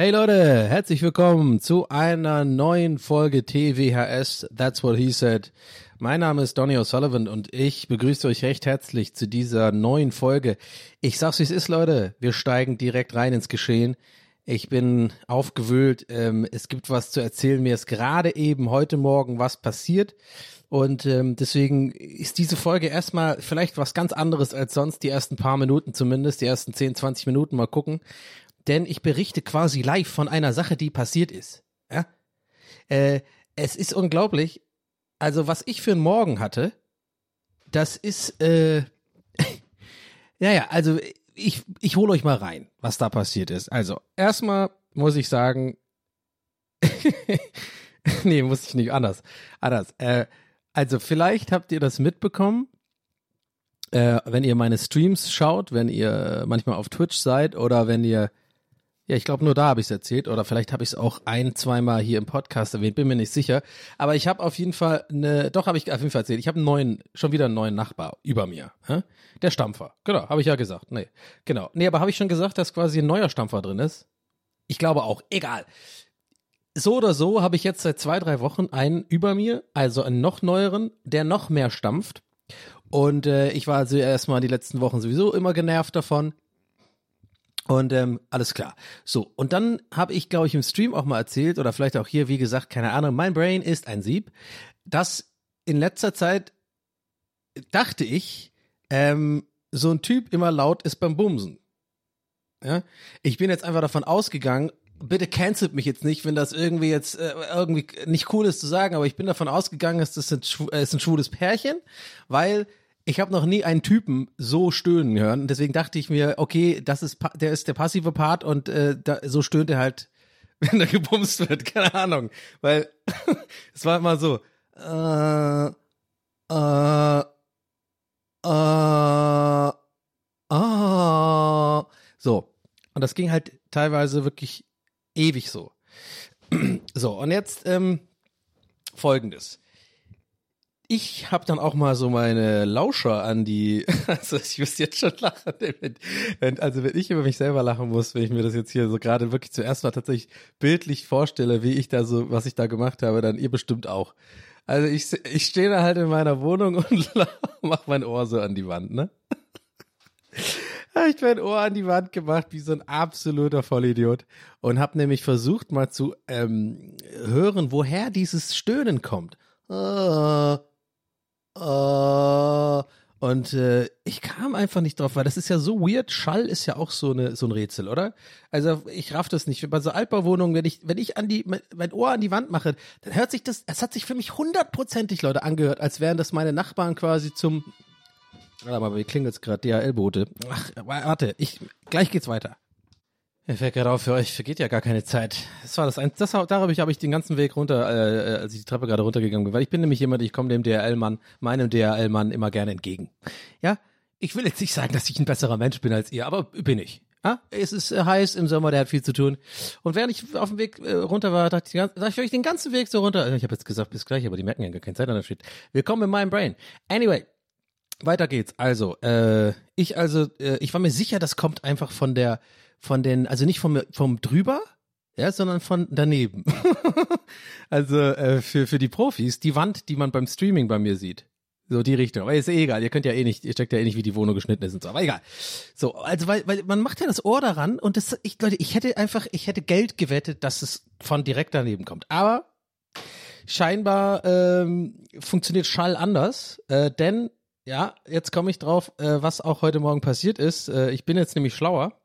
Hey Leute, herzlich willkommen zu einer neuen Folge TWHS That's What He Said. Mein Name ist Donny O'Sullivan und ich begrüße euch recht herzlich zu dieser neuen Folge. Ich sag's wie es ist, Leute, wir steigen direkt rein ins Geschehen. Ich bin aufgewühlt, ähm, es gibt was zu erzählen. Mir ist gerade eben heute Morgen was passiert. Und ähm, deswegen ist diese Folge erstmal vielleicht was ganz anderes als sonst, die ersten paar Minuten zumindest, die ersten 10, 20 Minuten mal gucken denn ich berichte quasi live von einer Sache, die passiert ist. Ja? Äh, es ist unglaublich. Also, was ich für einen Morgen hatte, das ist, äh, ja, ja, also ich, ich hole euch mal rein, was da passiert ist. Also, erstmal muss ich sagen, nee, muss ich nicht, anders, anders. Äh, also, vielleicht habt ihr das mitbekommen, äh, wenn ihr meine Streams schaut, wenn ihr manchmal auf Twitch seid oder wenn ihr ja, ich glaube, nur da habe ich es erzählt oder vielleicht habe ich es auch ein, zweimal hier im Podcast erwähnt, bin mir nicht sicher. Aber ich habe auf jeden Fall eine, doch habe ich auf jeden Fall erzählt, ich habe einen neuen, schon wieder einen neuen Nachbar über mir. Hä? Der Stampfer. Genau, habe ich ja gesagt. Nee, genau. Nee, aber habe ich schon gesagt, dass quasi ein neuer Stampfer drin ist? Ich glaube auch. Egal. So oder so habe ich jetzt seit zwei, drei Wochen einen über mir, also einen noch neueren, der noch mehr stampft. Und äh, ich war also erstmal die letzten Wochen sowieso immer genervt davon. Und ähm, alles klar. So, und dann habe ich, glaube ich, im Stream auch mal erzählt, oder vielleicht auch hier, wie gesagt, keine Ahnung, mein Brain ist ein Sieb, dass in letzter Zeit dachte ich, ähm, so ein Typ immer laut ist beim Bumsen. Ja? Ich bin jetzt einfach davon ausgegangen, bitte cancelt mich jetzt nicht, wenn das irgendwie jetzt äh, irgendwie nicht cool ist zu sagen, aber ich bin davon ausgegangen, dass das ein, äh, ist ein schwules Pärchen, weil ich habe noch nie einen Typen so stöhnen hören. Deswegen dachte ich mir, okay, das ist der ist der passive Part und äh, da, so stöhnt er halt, wenn er gebumst wird. Keine Ahnung, weil es war immer so. Äh, äh, äh, äh, so und das ging halt teilweise wirklich ewig so. So und jetzt ähm, folgendes ich habe dann auch mal so meine Lauscher an die, also ich müsste jetzt schon lachen, wenn, also wenn ich über mich selber lachen muss, wenn ich mir das jetzt hier so gerade wirklich zuerst mal tatsächlich bildlich vorstelle, wie ich da so, was ich da gemacht habe, dann ihr bestimmt auch. Also ich, ich stehe da halt in meiner Wohnung und mach mein Ohr so an die Wand, ne? Hab ich mein Ohr an die Wand gemacht, wie so ein absoluter Vollidiot. Und hab nämlich versucht mal zu ähm, hören, woher dieses Stöhnen kommt. Äh, äh, und äh, ich kam einfach nicht drauf, weil das ist ja so weird. Schall ist ja auch so eine so ein Rätsel, oder? Also ich raff das nicht. Bei so Altbauwohnungen, wenn ich wenn ich an die mein, Ohr an die Wand mache, dann hört sich das. Es hat sich für mich hundertprozentig Leute angehört, als wären das meine Nachbarn quasi zum. Warte mal, wie klingelt's gerade? DHL-Bote. Ach, warte, ich gleich geht's weiter. Mir fällt gerade auf, für euch vergeht ja gar keine Zeit. Das war das eins, das darüber habe ich den ganzen Weg runter, äh, als ich die Treppe gerade runtergegangen bin, weil ich bin nämlich jemand, ich komme dem DHL-Mann, meinem DHL-Mann immer gerne entgegen. Ja, ich will jetzt nicht sagen, dass ich ein besserer Mensch bin als ihr, aber bin ich. Ha? Es ist äh, heiß im Sommer, der hat viel zu tun. Und während ich auf dem Weg äh, runter war, dachte ich, dachte ich den ganzen Weg so runter. Ich habe jetzt gesagt, bis gleich, aber die merken ja gar keine Zeit an der Shit. Willkommen in meinem Brain. Anyway, weiter geht's. Also, äh, ich also, äh, ich war mir sicher, das kommt einfach von der, von den, also nicht vom, vom drüber, ja, sondern von daneben. also äh, für, für die Profis, die Wand, die man beim Streaming bei mir sieht. So die Richtung. Aber ist eh egal, ihr könnt ja eh nicht, ihr checkt ja eh nicht, wie die Wohnung geschnitten ist und so. Aber egal. So, also weil, weil man macht ja das Ohr daran und das, ich, Leute, ich hätte einfach, ich hätte Geld gewettet, dass es von direkt daneben kommt. Aber scheinbar ähm, funktioniert Schall anders, äh, denn ja, jetzt komme ich drauf, äh, was auch heute Morgen passiert ist. Äh, ich bin jetzt nämlich schlauer.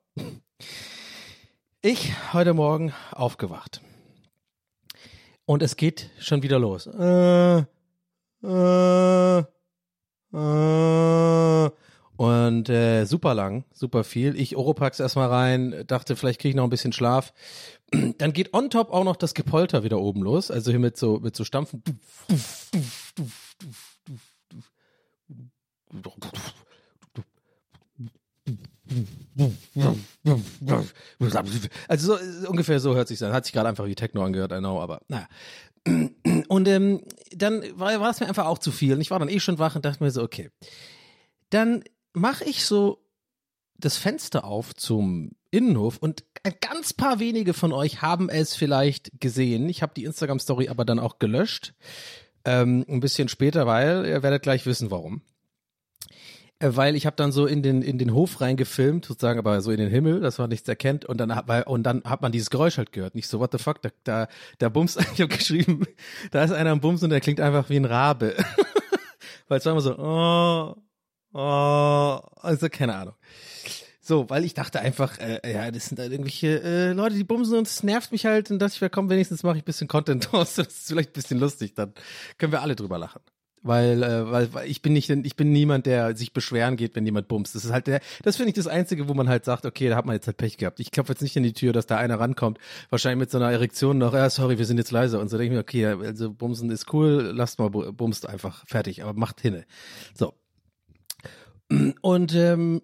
Ich heute Morgen aufgewacht. Und es geht schon wieder los. Äh, äh, äh, und äh, super lang, super viel. Ich Oropax erstmal rein, dachte, vielleicht kriege ich noch ein bisschen Schlaf. Dann geht on top auch noch das Gepolter wieder oben los, also hier mit so mit so Stampfen. Also so, ungefähr so hört sich an. Hat sich gerade einfach wie Techno angehört, I know, aber naja. Und ähm, dann war, war es mir einfach auch zu viel. Und ich war dann eh schon wach und dachte mir so, okay. Dann mache ich so das Fenster auf zum Innenhof und ein ganz paar wenige von euch haben es vielleicht gesehen. Ich habe die Instagram-Story aber dann auch gelöscht. Ähm, ein bisschen später, weil ihr werdet gleich wissen, warum. Äh, Weil ich habe dann so in den in den Hof reingefilmt, sozusagen, aber so in den Himmel, dass man nichts erkennt und dann hat, weil, und dann hat man dieses Geräusch halt gehört. Nicht so what the fuck, da da, da bumst, ich habe geschrieben, da ist einer am Bumsen und der klingt einfach wie ein Rabe. weil es war immer so oh, oh, also keine Ahnung. So, weil ich dachte einfach, äh, ja, das sind halt irgendwelche äh, Leute, die bumsen und es nervt mich halt und dachte ich, ja, komm, wenigstens mache ich ein bisschen Content draus, das ist vielleicht ein bisschen lustig, dann können wir alle drüber lachen. Weil, äh, weil, weil ich bin nicht, ich bin niemand, der sich beschweren geht, wenn jemand bumst. Das ist halt der, das finde ich das Einzige, wo man halt sagt, okay, da hat man jetzt halt Pech gehabt. Ich klopfe jetzt nicht in die Tür, dass da einer rankommt, wahrscheinlich mit so einer Erektion noch, ja, sorry, wir sind jetzt leise. Und so denke ich mir, okay, also bumsen ist cool, lasst mal bu- bumst einfach, fertig, aber macht hinne. So. Und ähm,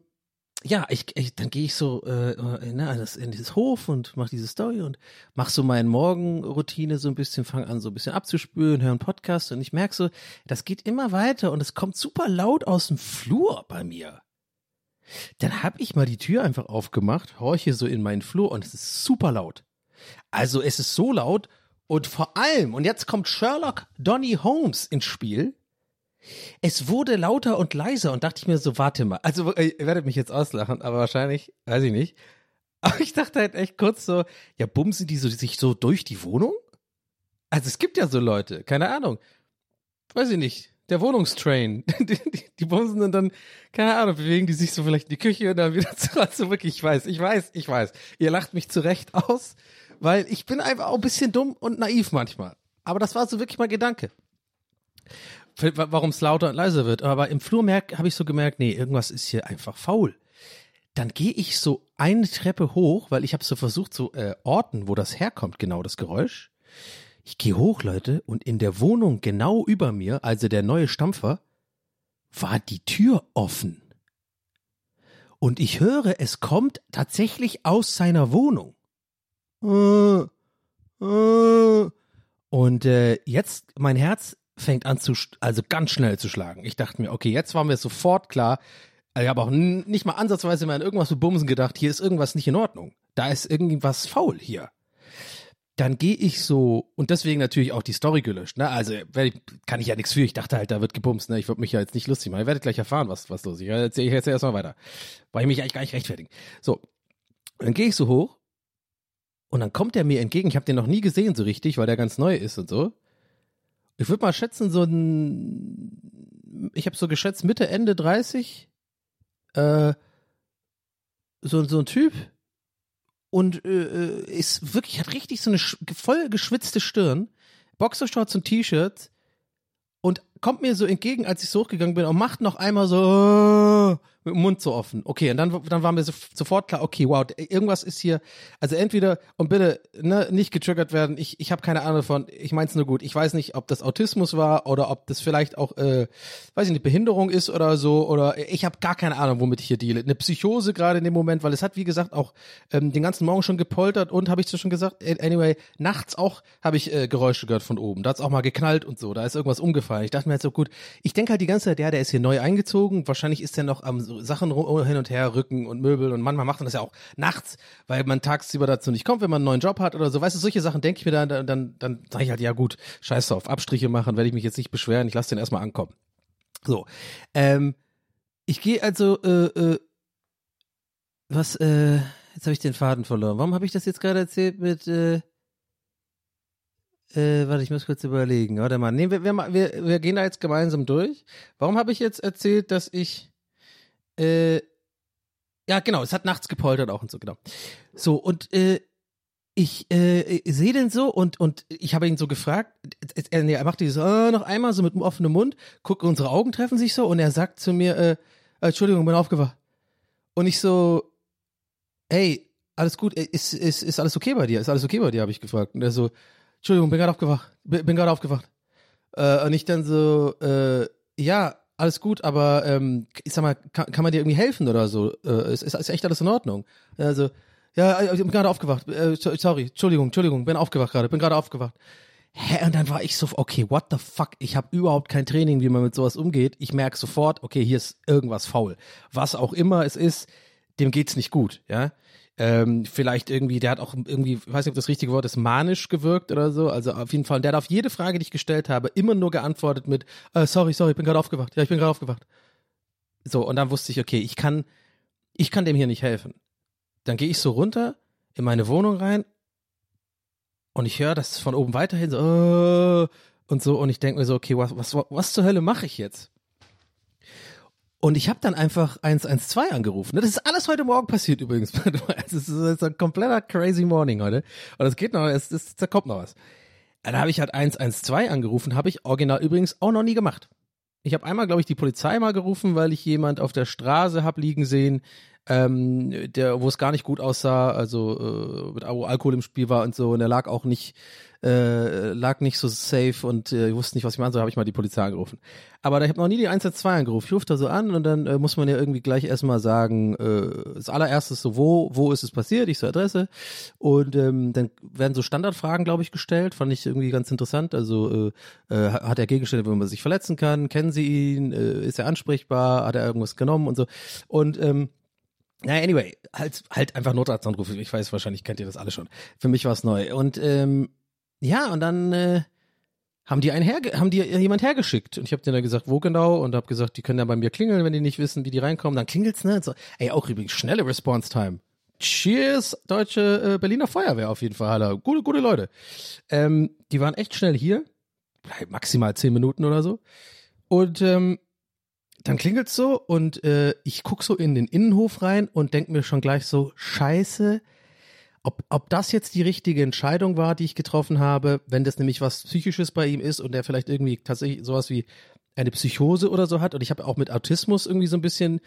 ja, ich, ich dann gehe ich so äh, in, na, das, in dieses Hof und mache diese Story und mache so meine Morgenroutine so ein bisschen, fange an so ein bisschen abzuspülen, höre einen Podcast und ich merke so, das geht immer weiter und es kommt super laut aus dem Flur bei mir. Dann habe ich mal die Tür einfach aufgemacht, horche so in meinen Flur und es ist super laut. Also es ist so laut und vor allem, und jetzt kommt Sherlock Donny Holmes ins Spiel, es wurde lauter und leiser und dachte ich mir so, warte mal. Also, äh, ihr werdet mich jetzt auslachen, aber wahrscheinlich, weiß ich nicht. Aber ich dachte halt echt kurz so, ja, bumsen die so, sich so durch die Wohnung? Also, es gibt ja so Leute, keine Ahnung. Weiß ich nicht. Der Wohnungstrain. Die, die, die bumsen und dann, keine Ahnung, bewegen die sich so vielleicht in die Küche und dann wieder zu. Also wirklich, ich weiß, ich weiß, ich weiß. Ihr lacht mich zurecht aus, weil ich bin einfach auch ein bisschen dumm und naiv manchmal. Aber das war so wirklich mein Gedanke warum es lauter und leiser wird. Aber im Flur habe ich so gemerkt, nee, irgendwas ist hier einfach faul. Dann gehe ich so eine Treppe hoch, weil ich habe so versucht zu äh, orten, wo das herkommt, genau das Geräusch. Ich gehe hoch, Leute, und in der Wohnung genau über mir, also der neue Stampfer, war die Tür offen. Und ich höre, es kommt tatsächlich aus seiner Wohnung. Äh, äh. Und äh, jetzt, mein Herz fängt an zu, also ganz schnell zu schlagen. Ich dachte mir, okay, jetzt war mir sofort klar, ich habe auch nicht mal ansatzweise mehr an irgendwas mit Bumsen gedacht, hier ist irgendwas nicht in Ordnung. Da ist irgendwas faul hier. Dann gehe ich so, und deswegen natürlich auch die Story gelöscht, ne? Also kann ich ja nichts für. Ich dachte halt, da wird gebumst, ne? Ich würde mich ja jetzt nicht lustig machen. Ihr werdet gleich erfahren, was, was los ist. Ich erzähle erzähl erstmal weiter. Weil ich mich eigentlich gar nicht rechtfertigen. So, dann gehe ich so hoch und dann kommt er mir entgegen. Ich habe den noch nie gesehen so richtig, weil der ganz neu ist und so. Ich würde mal schätzen, so ein, ich habe so geschätzt Mitte, Ende 30, äh, so, so ein Typ und äh, ist wirklich, hat richtig so eine voll geschwitzte Stirn, Boxershorts und T-Shirt und kommt mir so entgegen, als ich so hochgegangen bin und macht noch einmal so mit dem Mund so offen. Okay, und dann, dann war mir so, sofort klar, okay, wow, irgendwas ist hier, also entweder, und bitte, ne, nicht getriggert werden, ich, ich habe keine Ahnung von, ich mein's nur gut, ich weiß nicht, ob das Autismus war oder ob das vielleicht auch, äh, weiß ich nicht, Behinderung ist oder so, oder ich habe gar keine Ahnung, womit ich hier deale. Eine Psychose gerade in dem Moment, weil es hat, wie gesagt, auch ähm, den ganzen Morgen schon gepoltert und, habe ich schon gesagt, anyway, nachts auch habe ich äh, Geräusche gehört von oben, da hat's auch mal geknallt und so, da ist irgendwas umgefallen. Ich dachte mir halt so, gut, ich denke halt die ganze Zeit, ja, der ist hier neu eingezogen, wahrscheinlich ist der noch am so Sachen hin und her rücken und Möbel und manchmal macht man das ja auch nachts, weil man tagsüber dazu nicht kommt, wenn man einen neuen Job hat oder so. Weißt du, solche Sachen denke ich mir dann, dann, dann, dann sage ich halt, ja gut, scheiß drauf, Abstriche machen, werde ich mich jetzt nicht beschweren, ich lasse den erstmal ankommen. So, ähm, ich gehe also, äh, äh, was, äh, jetzt habe ich den Faden verloren. Warum habe ich das jetzt gerade erzählt mit, äh, äh, warte, ich muss kurz überlegen. Warte mal, nee, wir, wir, wir, wir gehen da jetzt gemeinsam durch. Warum habe ich jetzt erzählt, dass ich, äh, ja, genau, es hat nachts gepoltert auch und so, genau. So, und, äh, ich äh, sehe den so und und ich habe ihn so gefragt, er, nee, er macht dieses äh, noch einmal so mit einem offenen Mund, guckt unsere Augen treffen sich so und er sagt zu mir, äh, äh, Entschuldigung, bin aufgewacht. Und ich so, hey, alles gut, äh, ist, ist, ist alles okay bei dir? Ist alles okay bei dir, habe ich gefragt. Und er so, Entschuldigung, bin gerade aufgewacht, bin, bin gerade aufgewacht. Äh, und ich dann so, äh, ja, alles gut, aber ähm, ich sag mal, kann, kann man dir irgendwie helfen oder so? Äh, ist, ist, ist echt alles in Ordnung? Also, ja, ich bin gerade aufgewacht. Äh, so- sorry, Entschuldigung, Entschuldigung, bin aufgewacht gerade, bin gerade aufgewacht. Hä, und dann war ich so, okay, what the fuck? Ich habe überhaupt kein Training, wie man mit sowas umgeht. Ich merke sofort, okay, hier ist irgendwas faul. Was auch immer es ist, dem geht's nicht gut, ja. Ähm, vielleicht irgendwie, der hat auch irgendwie, ich weiß nicht, ob das richtige Wort ist, manisch gewirkt oder so. Also auf jeden Fall, der hat auf jede Frage, die ich gestellt habe, immer nur geantwortet mit, äh, sorry, sorry, ich bin gerade aufgewacht. Ja, ich bin gerade aufgewacht. So, und dann wusste ich, okay, ich kann, ich kann dem hier nicht helfen. Dann gehe ich so runter in meine Wohnung rein und ich höre das von oben weiterhin so äh, und so und ich denke mir so, okay, was, was, was zur Hölle mache ich jetzt? Und ich habe dann einfach 112 angerufen. Das ist alles heute Morgen passiert übrigens. Es ist, ist ein kompletter crazy morning heute. Und es geht noch, es, es, da kommt noch was. Da habe ich halt 112 angerufen, habe ich original übrigens auch noch nie gemacht. Ich habe einmal, glaube ich, die Polizei mal gerufen, weil ich jemand auf der Straße hab liegen sehen, ähm, der, wo es gar nicht gut aussah, also äh, mit Al- Alkohol im Spiel war und so, und er lag auch nicht, äh, lag nicht so safe und äh, wusste nicht, was ich machen soll, habe ich mal die Polizei angerufen. Aber da habe noch nie die 112 angerufen. Ich rufe da so an und dann äh, muss man ja irgendwie gleich erstmal sagen, äh, das allererstes so, wo, wo ist es passiert? Ich so Adresse. Und ähm, dann werden so Standardfragen, glaube ich, gestellt. Fand ich irgendwie ganz interessant. Also äh, äh, hat er Gegenstände, wo man sich verletzen kann? Kennen Sie ihn? Äh, ist er ansprechbar? Hat er irgendwas genommen und so? Und ähm, naja, anyway, halt, halt einfach Notarztanruf. Ich weiß, wahrscheinlich kennt ihr das alle schon. Für mich war es neu. Und ähm, ja, und dann äh, haben die einen herge haben die jemand hergeschickt. Und ich habe denen dann gesagt, wo genau, und habe gesagt, die können ja bei mir klingeln, wenn die nicht wissen, wie die reinkommen. Dann klingelt's, ne? Und so, ey, auch übrigens schnelle Response Time. Cheers, deutsche äh, Berliner Feuerwehr auf jeden Fall, Alter. Gute, gute Leute. Ähm, die waren echt schnell hier. Maximal zehn Minuten oder so. Und ähm, dann klingelt's so und äh, ich guck so in den Innenhof rein und denk mir schon gleich so, scheiße, ob, ob das jetzt die richtige Entscheidung war, die ich getroffen habe, wenn das nämlich was Psychisches bei ihm ist und der vielleicht irgendwie tatsächlich sowas wie eine Psychose oder so hat und ich habe auch mit Autismus irgendwie so ein bisschen,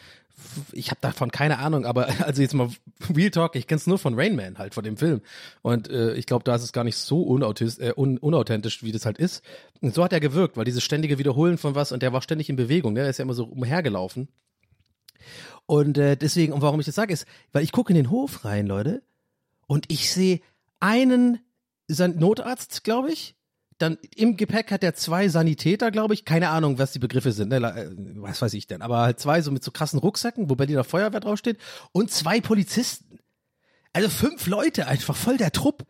ich habe davon keine Ahnung, aber also jetzt mal Real Talk, ich kenn's nur von Rain Man halt, von dem Film. Und äh, ich glaube, da ist es gar nicht so unautist, äh, un, unauthentisch, wie das halt ist. Und so hat er gewirkt, weil dieses ständige Wiederholen von was und der war ständig in Bewegung, ne? der ist ja immer so umhergelaufen. Und äh, deswegen, und warum ich das sage, ist, weil ich gucke in den Hof rein, Leute, und ich sehe einen San Notarzt, glaube ich. Dann im Gepäck hat er zwei Sanitäter, glaube ich. Keine Ahnung, was die Begriffe sind. Ne? Äh, Was weiß ich denn. Aber halt zwei so mit so krassen Rucksäcken, wo Berliner Feuerwehr draufsteht. Und zwei Polizisten. Also fünf Leute einfach, voll der Trupp.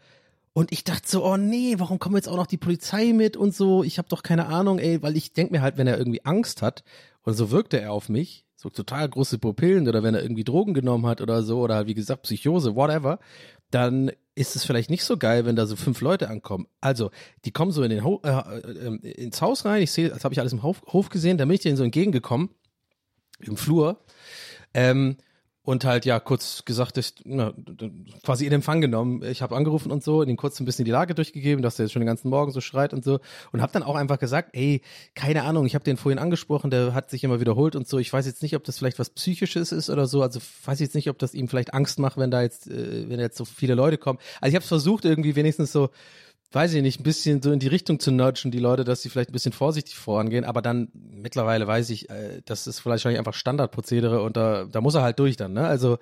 Und ich dachte so, oh nee, warum kommt jetzt auch noch die Polizei mit und so? Ich habe doch keine Ahnung, ey, weil ich denk mir halt, wenn er irgendwie Angst hat, und so wirkte er auf mich, so total große Pupillen oder wenn er irgendwie Drogen genommen hat oder so oder wie gesagt Psychose, whatever, dann ist es vielleicht nicht so geil, wenn da so fünf Leute ankommen. Also, die kommen so in den Ho äh, äh, ins Haus rein, ich sehe, das habe ich alles im Hof, Hof gesehen, da bin ich denen so entgegengekommen, im Flur. Ähm, und halt ja kurz gesagt, ich, na, quasi in Empfang genommen. Ich habe angerufen und so, den kurz ein bisschen die Lage durchgegeben, dass der jetzt schon den ganzen Morgen so schreit und so und habe dann auch einfach gesagt, ey, keine Ahnung, ich habe den vorhin angesprochen, der hat sich immer wiederholt und so. Ich weiß jetzt nicht, ob das vielleicht was psychisches ist oder so. Also weiß jetzt nicht, ob das ihm vielleicht Angst macht, wenn da jetzt, äh, wenn jetzt so viele Leute kommen. Also ich habe versucht irgendwie wenigstens so weiß ich nicht, ein bisschen so in die Richtung zu nudgen, die Leute, dass sie vielleicht ein bisschen vorsichtig vorangehen, aber dann mittlerweile weiß ich, äh, das ist vielleicht einfach Standardprozedere und da, da muss er halt durch dann, ne? Also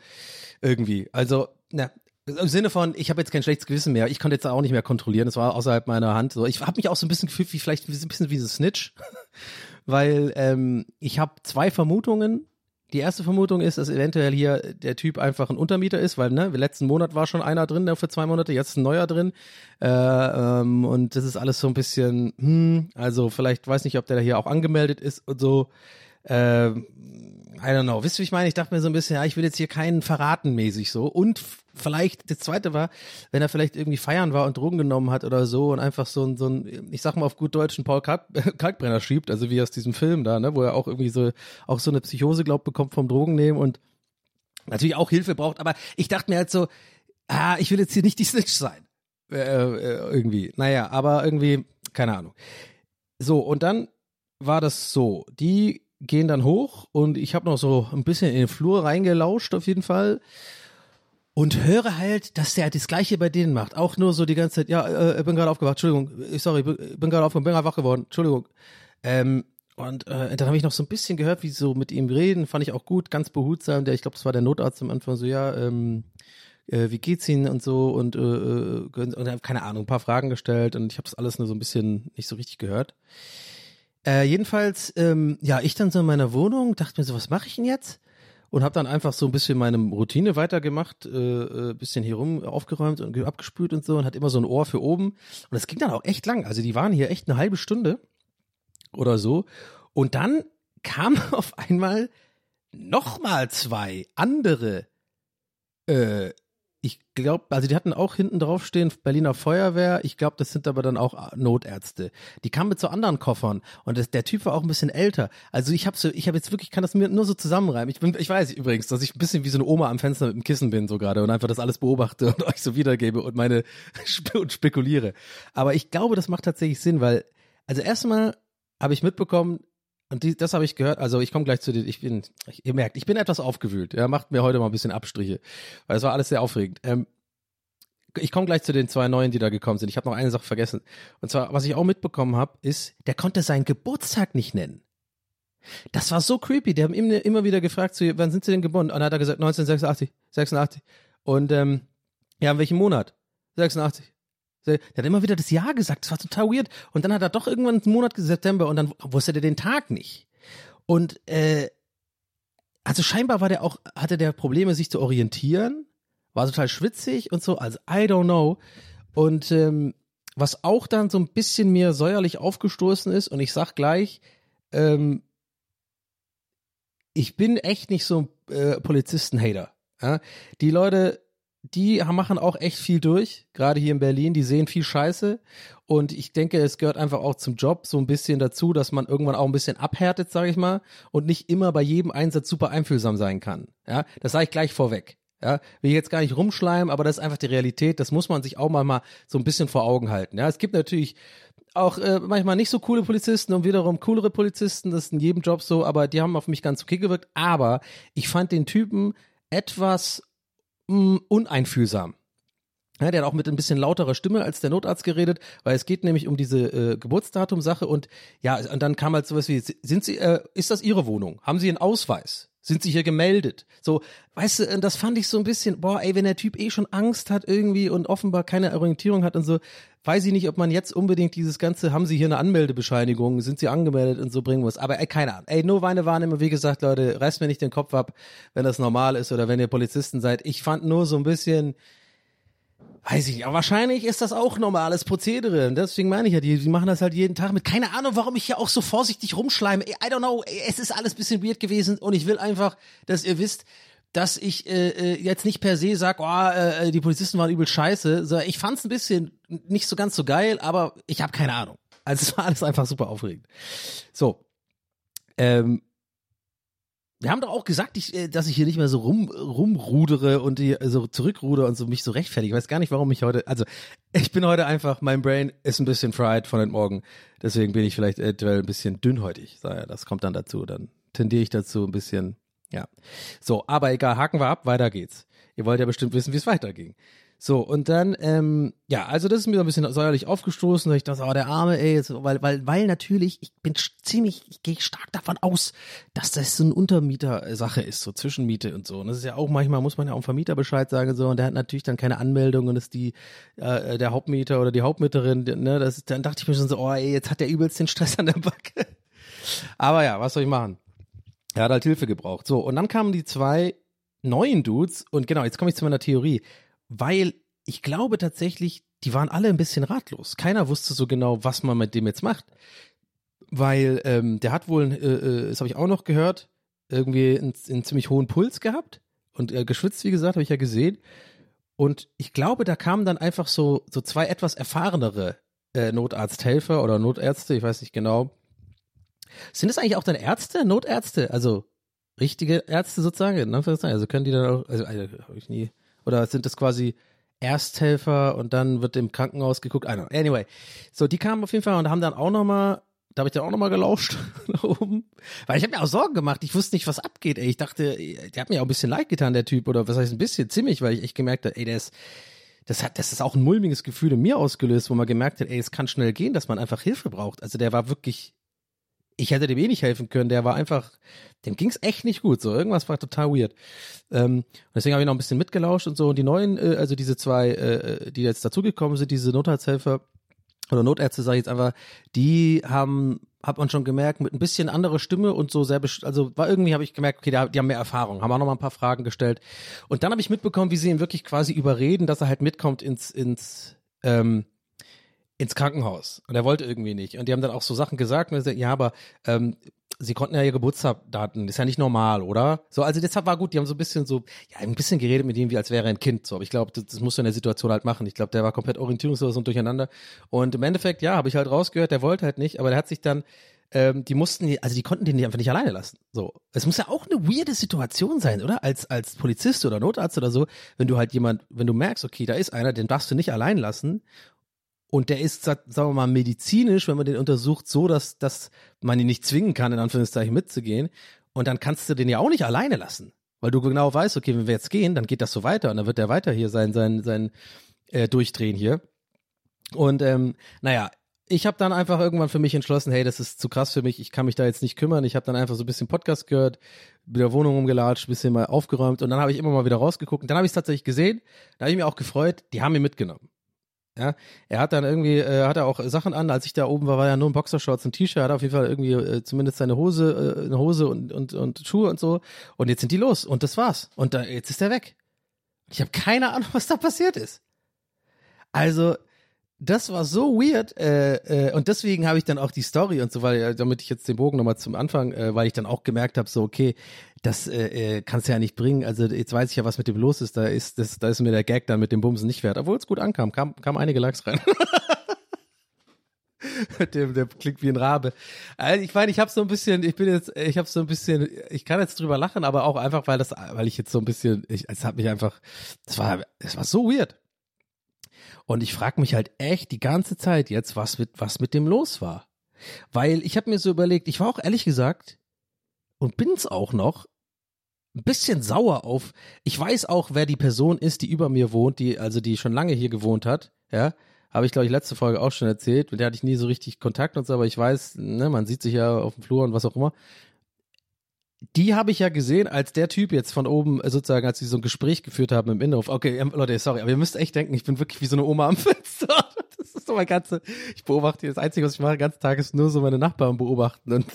irgendwie. Also, na, im Sinne von, ich habe jetzt kein schlechtes Gewissen mehr. Ich konnte jetzt auch nicht mehr kontrollieren. Es war außerhalb meiner Hand. So, ich habe mich auch so ein bisschen gefühlt wie vielleicht ein bisschen wie so Snitch, weil ähm, ich habe zwei Vermutungen die erste Vermutung ist, dass eventuell hier der Typ einfach ein Untermieter ist, weil ne, letzten Monat war schon einer drin, der für zwei Monate, jetzt ein neuer drin. Äh, ähm, und das ist alles so ein bisschen, hm, also vielleicht weiß nicht, ob der hier auch angemeldet ist und so. Äh, I don't know. Wisst ihr, wie ich meine? Ich dachte mir so ein bisschen, ja, ich will jetzt hier keinen verraten mäßig so. Und vielleicht, das zweite war, wenn er vielleicht irgendwie feiern war und Drogen genommen hat oder so und einfach so ein, so ein ich sag mal auf gut deutschen Paul Kalk, Kalkbrenner schiebt, also wie aus diesem Film da, ne, wo er auch irgendwie so, auch so eine Psychose, glaubt, bekommt vom Drogennehmen und natürlich auch Hilfe braucht. Aber ich dachte mir halt so, ah, ich will jetzt hier nicht die Snitch sein. Äh, äh, irgendwie. Naja, aber irgendwie, keine Ahnung. So, und dann war das so, die gehen dann hoch und ich habe noch so ein bisschen in den Flur reingelauscht auf jeden Fall und höre halt, dass der das gleiche bei denen macht. Auch nur so die ganze Zeit, ja, äh, bin gerade aufgewacht, Entschuldigung, ich sorry, bin, bin gerade aufgewacht, bin gerade wach geworden, Entschuldigung. Ähm, und äh, dann habe ich noch so ein bisschen gehört, wie sie so mit ihm reden, fand ich auch gut, ganz behutsam. Der, ich glaube, das war der Notarzt am Anfang, so ja, ähm, äh, wie geht's Ihnen und so und, äh, äh und keine Ahnung, ein paar Fragen gestellt und ich habe das alles nur so ein bisschen nicht so richtig gehört. Äh, jedenfalls, ähm, ja, ich dann so in meiner Wohnung, dachte mir so, was mache ich denn jetzt? Und habe dann einfach so ein bisschen meine Routine weitergemacht, äh, äh, bisschen hier rum aufgeräumt und abgespült und so und hat immer so ein Ohr für oben. Und das ging dann auch echt lang. Also die waren hier echt eine halbe Stunde oder so. Und dann kam auf einmal nochmal zwei andere äh, ich glaube, also die hatten auch hinten drauf stehen Berliner Feuerwehr. Ich glaube, das sind aber dann auch Notärzte. Die kamen mit so anderen Koffern und das, der Typ war auch ein bisschen älter. Also ich habe so, ich habe jetzt wirklich, kann das mir nur so zusammenreimen. Ich bin, ich weiß übrigens, dass ich ein bisschen wie so eine Oma am Fenster mit dem Kissen bin so gerade und einfach das alles beobachte und euch so wiedergebe und meine und spekuliere. Aber ich glaube, das macht tatsächlich Sinn, weil also erstmal habe ich mitbekommen, und die, das habe ich gehört. Also ich komme gleich zu den. Ich bin, ich, ihr merkt, ich bin etwas aufgewühlt. Ja, macht mir heute mal ein bisschen Abstriche, weil es war alles sehr aufregend. Ähm, ich komme gleich zu den zwei neuen, die da gekommen sind. Ich habe noch eine Sache vergessen. Und zwar, was ich auch mitbekommen habe, ist, der konnte seinen Geburtstag nicht nennen. Das war so creepy. Die haben immer, immer wieder gefragt, zu, wann sind sie denn geboren? Und dann hat er gesagt 1986, 86. Und ähm, ja, in welchem Monat? 86. Der hat immer wieder das Jahr gesagt, das war total weird. Und dann hat er doch irgendwann einen Monat September und dann wusste der den Tag nicht. Und äh, also scheinbar war der auch, hatte der Probleme, sich zu orientieren, war total schwitzig und so, also I don't know. Und ähm, was auch dann so ein bisschen mir säuerlich aufgestoßen ist, und ich sag gleich, ähm, ich bin echt nicht so ein äh, Polizisten-Hater. Ja? Die Leute die machen auch echt viel durch, gerade hier in Berlin, die sehen viel Scheiße und ich denke, es gehört einfach auch zum Job so ein bisschen dazu, dass man irgendwann auch ein bisschen abhärtet, sage ich mal, und nicht immer bei jedem Einsatz super einfühlsam sein kann. Ja, das sage ich gleich vorweg. Ja, will ich jetzt gar nicht rumschleimen, aber das ist einfach die Realität. Das muss man sich auch mal, mal so ein bisschen vor Augen halten. Ja, es gibt natürlich auch äh, manchmal nicht so coole Polizisten und wiederum coolere Polizisten. Das ist in jedem Job so, aber die haben auf mich ganz okay gewirkt. Aber ich fand den Typen etwas mm, uneinfühlsam. Ja, der hat auch mit ein bisschen lauterer Stimme als der Notarzt geredet, weil es geht nämlich um diese äh, Geburtsdatum-Sache und ja, und dann kam halt sowas wie, sind Sie, äh, ist das Ihre Wohnung? Haben Sie einen Ausweis? Sind Sie hier gemeldet? So, weißt du, das fand ich so ein bisschen, boah, ey, wenn der Typ eh schon Angst hat irgendwie und offenbar keine Orientierung hat und so, weiß ich nicht, ob man jetzt unbedingt dieses ganze, haben Sie hier eine Anmeldebescheinigung, sind Sie angemeldet und so bringen muss. Aber ey, keine Ahnung. Ey, nur meine Wahrnehmung, wie gesagt, Leute, reißt mir nicht den Kopf ab, wenn das normal ist oder wenn ihr Polizisten seid. Ich fand nur so ein bisschen, weiß ich nicht, aber wahrscheinlich ist das auch normales Prozedere. Deswegen meine ich ja, die, die machen das halt jeden Tag mit. Keine Ahnung, warum ich hier auch so vorsichtig rumschleime. I don't know, es ist alles bisschen weird gewesen und ich will einfach, dass ihr wisst, dass ich äh, äh, jetzt nicht per se sag, oh, äh, die Polizisten waren übel scheiße. So, ich fand's ein bisschen nicht so ganz so geil, aber ich habe keine Ahnung. Also es war alles einfach super aufregend. So. Ähm, Wir haben doch auch gesagt, ich, äh, dass ich hier nicht mehr so rum, rumrudere und hier so zurückruder und so mich so rechtfertige. Ich weiß gar nicht, warum ich heute, also ich bin heute einfach, mein Brain ist ein bisschen fried von heute Morgen. Deswegen bin ich vielleicht eventuell ein bisschen dünnhäutig. Das kommt dann dazu. Dann tendiere ich dazu ein bisschen, ja. So, aber egal, haken wir ab, weiter geht's. Ihr wollt ja bestimmt wissen, wie es weiterging. So, und dann, ähm, ja, also das ist mir so ein bisschen säuerlich aufgestoßen, ich dachte, oh, der Arme, ey, jetzt, weil, weil, weil natürlich, ich bin ziemlich, ich gehe stark davon aus, dass das so eine Untermieter-Sache ist, so Zwischenmiete und so. Und das ist ja auch, manchmal muss man ja auch dem Vermieter Bescheid sagen, so, und der hat natürlich dann keine Anmeldung und ist die, äh, der Hauptmieter oder die Hauptmieterin, ne, das, dann dachte ich mir schon so, oh, ey, jetzt hat der übelst den Stress an der Backe. Aber ja, was soll ich machen? Er hat halt Hilfe gebraucht. So, und dann kamen die zwei neuen Dudes und genau, jetzt komme ich zu meiner Theorie weil ich glaube tatsächlich, die waren alle ein bisschen ratlos. Keiner wusste so genau, was man mit dem jetzt macht. Weil ähm, der hat wohl, äh, äh, das habe ich auch noch gehört, irgendwie einen, einen ziemlich hohen Puls gehabt und äh, geschwitzt, wie gesagt, habe ich ja gesehen. Und ich glaube, da kamen dann einfach so, so zwei etwas erfahrenere äh, Notarzthelfer oder Notärzte, ich weiß nicht genau. Sind es eigentlich auch dann Ärzte, Notärzte? Also richtige Ärzte sozusagen? Also können die dann auch, also, also habe ich nie oder sind das quasi Ersthelfer und dann wird im Krankenhaus geguckt? I don't know. Anyway, so die kamen auf jeden Fall und haben dann auch nochmal da habe ich dann auch nochmal gelauscht nach oben. Weil ich habe mir auch Sorgen gemacht. Ich wusste nicht, was abgeht. Ey, ich dachte, der hat mir auch ein bisschen leid getan, der Typ. Oder was heißt ein bisschen? Ziemlich, weil ich echt gemerkt habe, ey, der ist, das hat, das ist auch ein mulmiges Gefühl in mir ausgelöst, wo man gemerkt hat, ey, es kann schnell gehen, dass man einfach Hilfe braucht. Also der war wirklich ich hätte dem eh nicht helfen können. Der war einfach, dem ging's echt nicht gut. So, irgendwas war total weird. Ähm, deswegen habe ich noch ein bisschen mitgelauscht und so. Und die neuen, äh, also diese zwei, äh, die jetzt dazugekommen sind, diese Notarzthelfer oder Notärzte, sage ich jetzt einfach, die haben, hat man schon gemerkt, mit ein bisschen anderer Stimme und so sehr, also war irgendwie, habe ich gemerkt, okay, die, die haben mehr Erfahrung, haben auch noch mal ein paar Fragen gestellt. Und dann habe ich mitbekommen, wie sie ihn wirklich quasi überreden, dass er halt mitkommt ins, ins, ähm, ins Krankenhaus und er wollte irgendwie nicht. Und die haben dann auch so Sachen gesagt, und gesagt, ja, aber ähm, sie konnten ja ihre Geburtsdaten, ist ja nicht normal, oder? So, also deshalb war gut, die haben so ein bisschen so, ja, ein bisschen geredet mit ihm, wie als wäre er ein Kind. So, aber ich glaube, das, das musst du in der Situation halt machen. Ich glaube, der war komplett orientierungslos und durcheinander. Und im Endeffekt, ja, habe ich halt rausgehört, der wollte halt nicht, aber der hat sich dann, ähm, die mussten, also die konnten den einfach nicht alleine lassen. So, es muss ja auch eine weirde Situation sein, oder? Als als Polizist oder Notarzt oder so, wenn du halt jemand, wenn du merkst, okay, da ist einer, den darfst du nicht allein lassen und der ist, sagen wir mal, medizinisch, wenn man den untersucht, so, dass, dass man ihn nicht zwingen kann, in Anführungszeichen mitzugehen. Und dann kannst du den ja auch nicht alleine lassen. Weil du genau weißt, okay, wenn wir jetzt gehen, dann geht das so weiter und dann wird der weiter hier sein, sein, sein äh, Durchdrehen hier. Und ähm, naja, ich habe dann einfach irgendwann für mich entschlossen, hey, das ist zu krass für mich, ich kann mich da jetzt nicht kümmern. Ich habe dann einfach so ein bisschen Podcast gehört, mit der Wohnung umgelatscht, bisschen mal aufgeräumt und dann habe ich immer mal wieder rausgeguckt. Und dann habe ich es tatsächlich gesehen, da habe ich mich auch gefreut, die haben ihn mitgenommen. Ja, er hat dann irgendwie, äh, hat er auch Sachen an. Als ich da oben war, war ja nur ein Boxershorts und T-Shirt. Hat auf jeden Fall irgendwie äh, zumindest seine Hose, äh, eine Hose und, und, und Schuhe und so. Und jetzt sind die los und das war's. Und da, jetzt ist er weg. Ich habe keine Ahnung, was da passiert ist. Also, das war so weird äh, äh, und deswegen habe ich dann auch die Story und so, weil damit ich jetzt den Bogen nochmal zum Anfang, äh, weil ich dann auch gemerkt habe, so okay, das äh, äh, kannst du ja nicht bringen. Also jetzt weiß ich ja, was mit dem los ist. Da ist das, da ist mir der Gag dann mit dem Bumsen nicht wert, obwohl es gut ankam, kam, kam einige Likes rein. dem, der klingt wie ein Rabe. Also ich meine, ich habe so ein bisschen, ich bin jetzt, ich habe so ein bisschen, ich kann jetzt drüber lachen, aber auch einfach, weil das, weil ich jetzt so ein bisschen, ich, es hat mich einfach, es war, es war so weird. Und ich frage mich halt echt die ganze Zeit jetzt, was mit, was mit dem los war. Weil ich habe mir so überlegt, ich war auch ehrlich gesagt und bin's auch noch ein bisschen sauer auf. Ich weiß auch, wer die Person ist, die über mir wohnt, die also die schon lange hier gewohnt hat. Ja, habe ich glaube ich letzte Folge auch schon erzählt. Mit der hatte ich nie so richtig Kontakt und so, aber ich weiß, ne, man sieht sich ja auf dem Flur und was auch immer die habe ich ja gesehen, als der Typ jetzt von oben äh, sozusagen, als sie so ein Gespräch geführt haben im Innenhof. Okay, ähm, Leute, sorry, aber ihr müsst echt denken, ich bin wirklich wie so eine Oma am Fenster. Das ist so mein ganze, ich beobachte das Einzige, was ich mache den ganzen Tag, ist nur so meine Nachbarn beobachten und,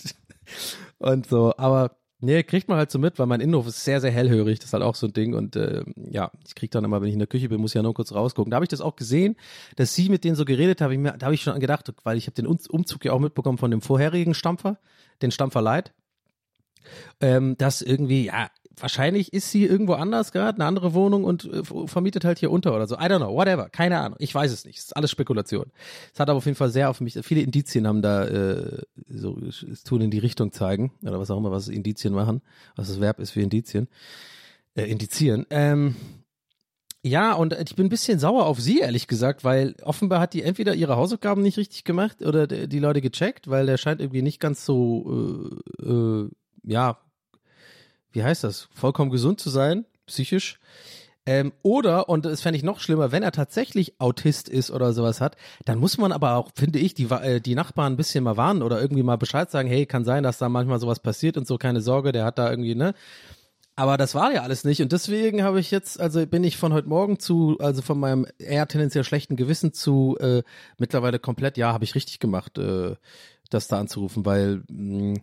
und so. Aber nee, kriegt man halt so mit, weil mein Innenhof ist sehr, sehr hellhörig. Das ist halt auch so ein Ding. Und äh, ja, ich krieg dann immer, wenn ich in der Küche bin, muss ich ja nur kurz rausgucken. Da habe ich das auch gesehen, dass sie mit denen so geredet haben. Da habe ich schon gedacht, weil ich habe den Umzug ja auch mitbekommen von dem vorherigen Stampfer, den Stampfer Light ähm, dass irgendwie, ja, wahrscheinlich ist sie irgendwo anders gerade, eine andere Wohnung und äh, vermietet halt hier unter oder so. I don't know, whatever, keine Ahnung. Ich weiß es nicht. Es ist alles Spekulation. Es hat aber auf jeden Fall sehr auf mich, viele Indizien haben da äh, so es tun in die Richtung zeigen oder was auch immer, was Indizien machen, was das Verb ist für Indizien, äh, indizieren. Ähm, ja, und ich bin ein bisschen sauer auf sie, ehrlich gesagt, weil offenbar hat die entweder ihre Hausaufgaben nicht richtig gemacht oder die Leute gecheckt, weil der scheint irgendwie nicht ganz so, äh, äh, ja, wie heißt das, vollkommen gesund zu sein, psychisch. Ähm, oder, und das fände ich noch schlimmer, wenn er tatsächlich Autist ist oder sowas hat, dann muss man aber auch, finde ich, die, äh, die Nachbarn ein bisschen mal warnen oder irgendwie mal Bescheid sagen, hey, kann sein, dass da manchmal sowas passiert und so, keine Sorge, der hat da irgendwie, ne? Aber das war ja alles nicht und deswegen habe ich jetzt, also bin ich von heute Morgen zu, also von meinem eher tendenziell schlechten Gewissen zu äh, mittlerweile komplett, ja, habe ich richtig gemacht, äh, das da anzurufen, weil mh,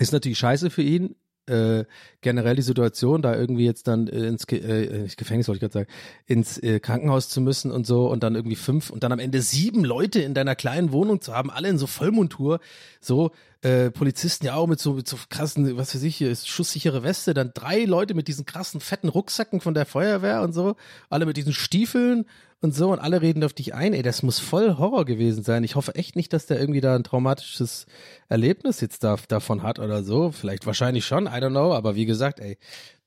ist natürlich scheiße für ihn, äh, generell die Situation, da irgendwie jetzt dann äh, ins Ge äh, Gefängnis wollte ich gerade sagen, ins äh, Krankenhaus zu müssen und so und dann irgendwie fünf und dann am Ende sieben Leute in deiner kleinen Wohnung zu haben, alle in so Vollmontur, so äh, Polizisten ja auch mit so mit so krassen, was weiß ich, schusssichere Weste, dann drei Leute mit diesen krassen fetten Rucksacken von der Feuerwehr und so, alle mit diesen Stiefeln und so und alle reden auf dich ein. Ey, das muss voll Horror gewesen sein. Ich hoffe echt nicht, dass der irgendwie da ein traumatisches Erlebnis jetzt da, davon hat oder so. Vielleicht wahrscheinlich schon, I don't know. Aber wie gesagt, ey,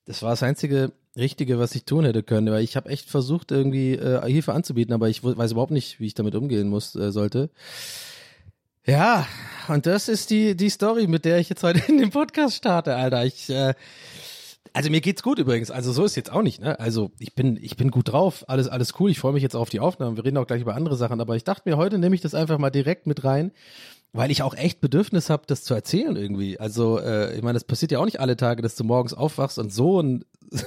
das war das einzige Richtige, was ich tun hätte können. Weil ich habe echt versucht, irgendwie äh, Hilfe anzubieten, aber ich weiß überhaupt nicht, wie ich damit umgehen muss äh, sollte. Ja, und das ist die die Story, mit der ich jetzt heute in den Podcast starte, Alter. Ich äh, also mir geht's gut übrigens. Also so ist jetzt auch nicht, ne? Also ich bin ich bin gut drauf, alles alles cool. Ich freue mich jetzt auf die Aufnahmen. Wir reden auch gleich über andere Sachen, aber ich dachte mir heute nehme ich das einfach mal direkt mit rein, weil ich auch echt Bedürfnis habe, das zu erzählen irgendwie. Also äh, ich meine, das passiert ja auch nicht alle Tage, dass du morgens aufwachst und so ein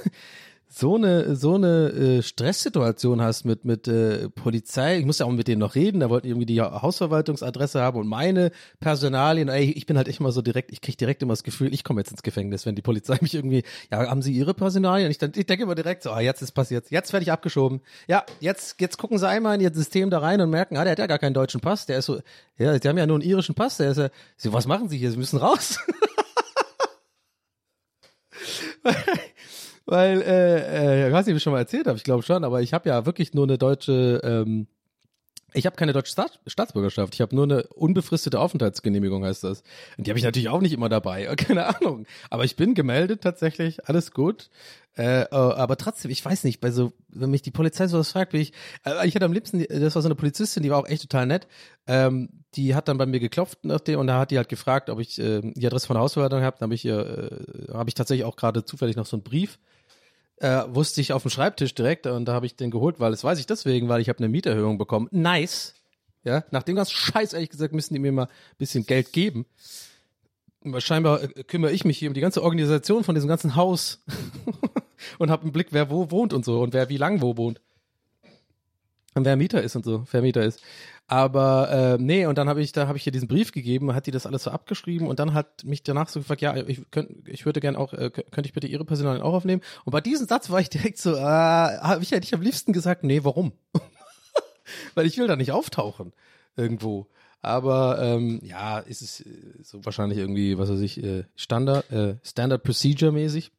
so eine so eine äh, Stresssituation hast mit mit äh, Polizei, ich muss ja auch mit denen noch reden, da wollten die irgendwie die Hausverwaltungsadresse haben und meine Personalien, ey, ich bin halt echt immer so direkt, ich krieg direkt immer das Gefühl, ich komme jetzt ins Gefängnis, wenn die Polizei mich irgendwie, ja, haben sie ihre Personalien? Ich, ich denke immer direkt so, ah, jetzt ist passiert, jetzt werde ich abgeschoben. Ja, jetzt jetzt gucken sie einmal in ihr System da rein und merken, ah, der hat ja gar keinen deutschen Pass, der ist so, ja, die haben ja nur einen irischen Pass, der ist ja, so, was machen sie hier? Sie müssen raus. Weil, äh, äh, ich weiß nicht, ob ich schon mal erzählt habe, ich glaube schon, aber ich habe ja wirklich nur eine deutsche, ähm, ich habe keine deutsche Staats Staatsbürgerschaft, ich habe nur eine unbefristete Aufenthaltsgenehmigung, heißt das. Und die habe ich natürlich auch nicht immer dabei, keine Ahnung. Aber ich bin gemeldet tatsächlich, alles gut. Äh, äh, aber trotzdem, ich weiß nicht, bei so, wenn mich die Polizei sowas fragt, wie ich, äh, ich hatte am liebsten, das war so eine Polizistin, die war auch echt total nett. Ähm, die hat dann bei mir geklopft nach dem und da hat die halt gefragt, ob ich äh, die Adresse von der Hausverwaltung habe. Dann habe ich ihr, äh, habe ich tatsächlich auch gerade zufällig noch so einen Brief äh, wusste ich auf dem Schreibtisch direkt und da habe ich den geholt, weil das weiß ich deswegen, weil ich habe eine Mieterhöhung bekommen. Nice. Ja, nach dem ganzen Scheiß, ehrlich gesagt, müssen die mir mal ein bisschen Geld geben. Scheinbar äh, kümmere ich mich hier um die ganze Organisation von diesem ganzen Haus und habe einen Blick, wer wo wohnt und so und wer wie lang wo wohnt. Und wer Mieter ist und so, Vermieter ist. Aber äh, nee, und dann habe ich, da habe ich ihr diesen Brief gegeben, hat die das alles so abgeschrieben und dann hat mich danach so gefragt, ja, ich, könnt, ich würde gerne auch, äh, könnte ich bitte Ihre Personalien auch aufnehmen? Und bei diesem Satz war ich direkt so, äh, habe ich hätte ich am liebsten gesagt, nee, warum? Weil ich will da nicht auftauchen irgendwo. Aber ähm, ja, ist es äh, so wahrscheinlich irgendwie, was weiß ich, äh, Standard, äh, Standard Procedure mäßig.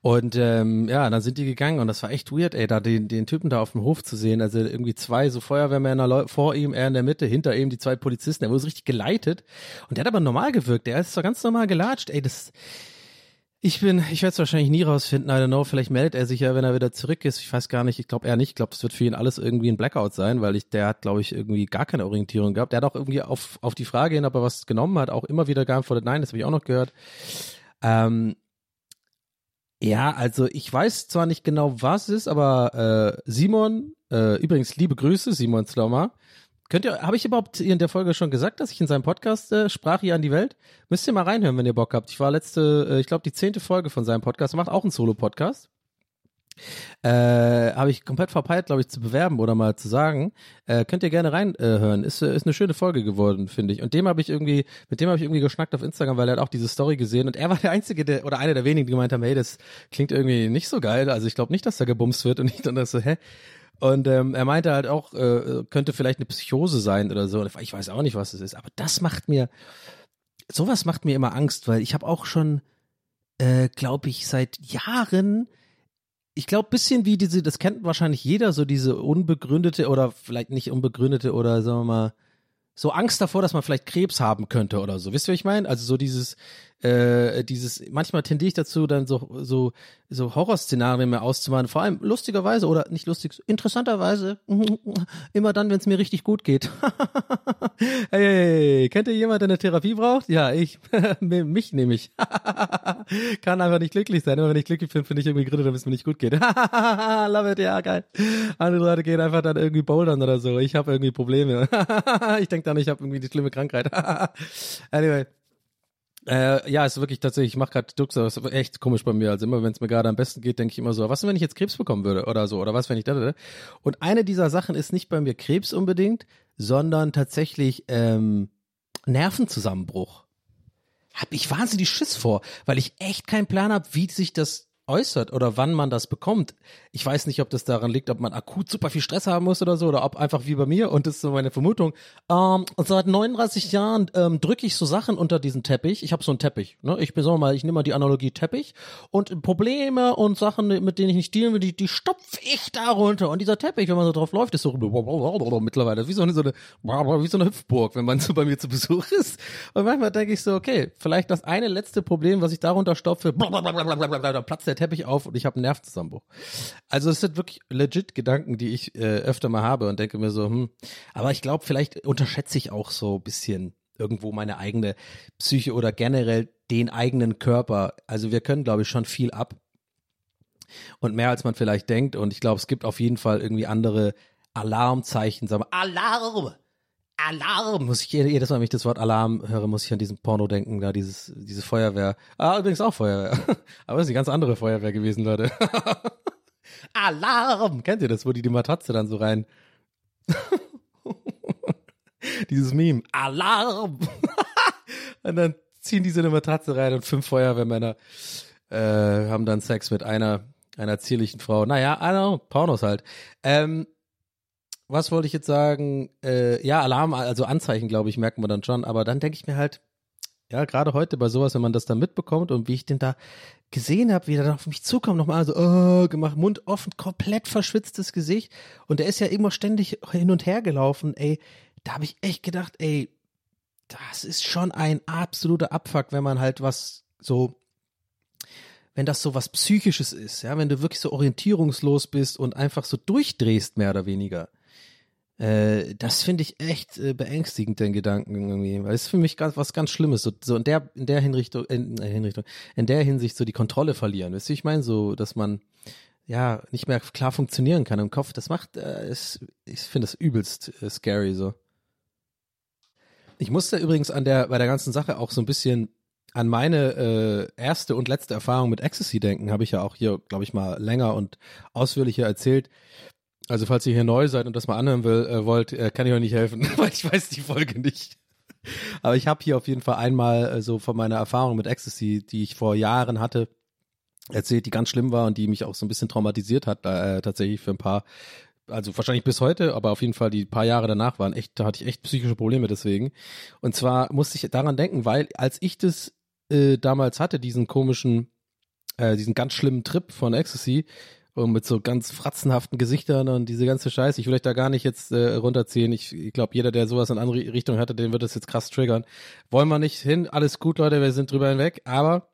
Und ähm, ja, dann sind die gegangen und das war echt weird, ey, da den, den Typen da auf dem Hof zu sehen. Also irgendwie zwei so Feuerwehrmänner vor ihm, er in der Mitte, hinter ihm die zwei Polizisten. Er wurde so richtig geleitet und der hat aber normal gewirkt. Der ist so ganz normal gelatscht. Ey, das ich bin, ich werde es wahrscheinlich nie rausfinden, I don't know, vielleicht meldet er sich ja, wenn er wieder zurück ist. Ich weiß gar nicht, ich glaube er nicht. Ich glaube, das wird für ihn alles irgendwie ein Blackout sein, weil ich, der hat, glaube ich, irgendwie gar keine Orientierung gehabt. Der hat auch irgendwie auf, auf die Frage hin, ob er was genommen hat, auch immer wieder geantwortet, nein, das habe ich auch noch gehört. Ähm, ja, also ich weiß zwar nicht genau, was es ist, aber äh, Simon, äh, übrigens liebe Grüße, Simon Slommer. Könnt ihr, habe ich überhaupt in der Folge schon gesagt, dass ich in seinem Podcast äh, sprach hier an die Welt? Müsst ihr mal reinhören, wenn ihr Bock habt. Ich war letzte, äh, ich glaube die zehnte Folge von seinem Podcast. Er macht auch einen Solo-Podcast. Äh, habe ich komplett verpeilt, glaube ich, zu bewerben oder mal zu sagen. Äh, könnt ihr gerne reinhören. Äh, ist, ist eine schöne Folge geworden, finde ich. Und dem habe ich irgendwie, mit dem habe ich irgendwie geschnackt auf Instagram, weil er hat auch diese Story gesehen und er war der Einzige, der, oder einer der wenigen, die gemeint haben, hey, das klingt irgendwie nicht so geil. Also ich glaube nicht, dass da gebumst wird und ich dann so, hä? Und ähm, er meinte halt auch, äh, könnte vielleicht eine Psychose sein oder so. Ich weiß auch nicht, was es ist. Aber das macht mir, sowas macht mir immer Angst, weil ich habe auch schon äh, glaube ich, seit Jahren ich glaube, bisschen wie diese, das kennt wahrscheinlich jeder, so diese unbegründete oder vielleicht nicht unbegründete oder sagen wir mal, so Angst davor, dass man vielleicht Krebs haben könnte oder so. Wisst ihr, was ich meine? Also so dieses, äh, dieses, manchmal tendiere ich dazu, dann so, so, so Horrorszenarien mehr auszumalen, vor allem lustigerweise oder nicht lustig, interessanterweise, immer dann, wenn es mir richtig gut geht. hey, kennt ihr jemand, der eine Therapie braucht? Ja, ich, mich nehme ich. Kann einfach nicht glücklich sein. Immer wenn ich glücklich bin, finde ich irgendwie Gründe, damit es mir nicht gut geht. Love it, ja, geil. Andere Leute gehen einfach dann irgendwie bouldern oder so. Ich habe irgendwie Probleme. ich denke dann, ich habe irgendwie die schlimme Krankheit. anyway. Äh, ja, ist wirklich tatsächlich, ich mache gerade Dux, das ist echt komisch bei mir. Also immer, wenn es mir gerade am besten geht, denke ich immer so, was, wenn ich jetzt Krebs bekommen würde oder so, oder was, wenn ich da, Und eine dieser Sachen ist nicht bei mir Krebs unbedingt, sondern tatsächlich ähm, Nervenzusammenbruch. Hab ich wahnsinnig Schiss vor, weil ich echt keinen Plan habe, wie sich das äußert oder wann man das bekommt. Ich weiß nicht, ob das daran liegt, ob man akut super viel Stress haben muss oder so, oder ob einfach wie bei mir, und das ist so meine Vermutung, ähm, seit 39 Jahren ähm, drücke ich so Sachen unter diesen Teppich. Ich habe so einen Teppich. Ne? Ich bin mal, ich nehme mal die Analogie Teppich und Probleme und Sachen, mit denen ich nicht dealen will, die, die stopfe ich da runter. Und dieser Teppich, wenn man so drauf läuft, ist so mittlerweile wie so eine, so eine wie so eine Hüpfburg, wenn man so bei mir zu Besuch ist. Und manchmal denke ich so, okay, vielleicht das eine letzte Problem, was ich darunter stopfe, platzt der Teppich auf und ich habe einen Nervenzusammenbruch. Also es sind wirklich legit Gedanken, die ich äh, öfter mal habe und denke mir so, hm, aber ich glaube, vielleicht unterschätze ich auch so ein bisschen irgendwo meine eigene Psyche oder generell den eigenen Körper. Also wir können, glaube ich, schon viel ab und mehr als man vielleicht denkt. Und ich glaube, es gibt auf jeden Fall irgendwie andere Alarmzeichen. Sagen wir, Alarm! Alarm! Muss ich jedes Mal, wenn ich das Wort Alarm höre, muss ich an diesen Porno denken, da dieses, diese Feuerwehr. Ah, übrigens auch Feuerwehr. Aber es ist eine ganz andere Feuerwehr gewesen, Leute. Alarm! Kennt ihr das, wo die die Matratze dann so rein. Dieses Meme. Alarm! und dann ziehen die so eine Matratze rein und fünf Feuerwehrmänner äh, haben dann Sex mit einer, einer zierlichen Frau. Naja, I don't know, Pornos halt. Ähm, was wollte ich jetzt sagen? Äh, ja, Alarm, also Anzeichen, glaube ich, merken wir dann schon. Aber dann denke ich mir halt, ja, gerade heute bei sowas, wenn man das dann mitbekommt und wie ich den da gesehen habe, wie er dann auf mich zukommt, nochmal so, oh, gemacht, Mund offen, komplett verschwitztes Gesicht. Und er ist ja immer ständig hin und her gelaufen, ey. Da habe ich echt gedacht, ey, das ist schon ein absoluter Abfuck, wenn man halt was so, wenn das so was Psychisches ist, ja, wenn du wirklich so orientierungslos bist und einfach so durchdrehst, mehr oder weniger. Äh, das finde ich echt äh, beängstigend, den Gedanken irgendwie. Weil es ist für mich ganz, was ganz Schlimmes. So, so in der, in der Hinrichtung, in, äh, Hinrichtung, in der Hinsicht so die Kontrolle verlieren. Weißt du, ich meine, so, dass man ja nicht mehr klar funktionieren kann im Kopf. Das macht, äh, ist, ich finde das übelst äh, scary so. Ich musste übrigens an der, bei der ganzen Sache auch so ein bisschen an meine äh, erste und letzte Erfahrung mit Ecstasy denken, habe ich ja auch hier, glaube ich, mal länger und ausführlicher erzählt. Also falls ihr hier neu seid und das mal anhören will, äh, wollt, äh, kann ich euch nicht helfen, weil ich weiß die Folge nicht. Aber ich habe hier auf jeden Fall einmal äh, so von meiner Erfahrung mit Ecstasy, die ich vor Jahren hatte, erzählt, die ganz schlimm war und die mich auch so ein bisschen traumatisiert hat, äh, tatsächlich für ein paar, also wahrscheinlich bis heute, aber auf jeden Fall die paar Jahre danach waren echt, da hatte ich echt psychische Probleme deswegen. Und zwar musste ich daran denken, weil als ich das äh, damals hatte, diesen komischen, äh, diesen ganz schlimmen Trip von Ecstasy, und mit so ganz fratzenhaften Gesichtern und diese ganze Scheiße. Ich will euch da gar nicht jetzt äh, runterziehen. Ich, ich glaube, jeder, der sowas in andere Richtung hatte, den wird das jetzt krass triggern. Wollen wir nicht hin. Alles gut, Leute, wir sind drüber hinweg. Aber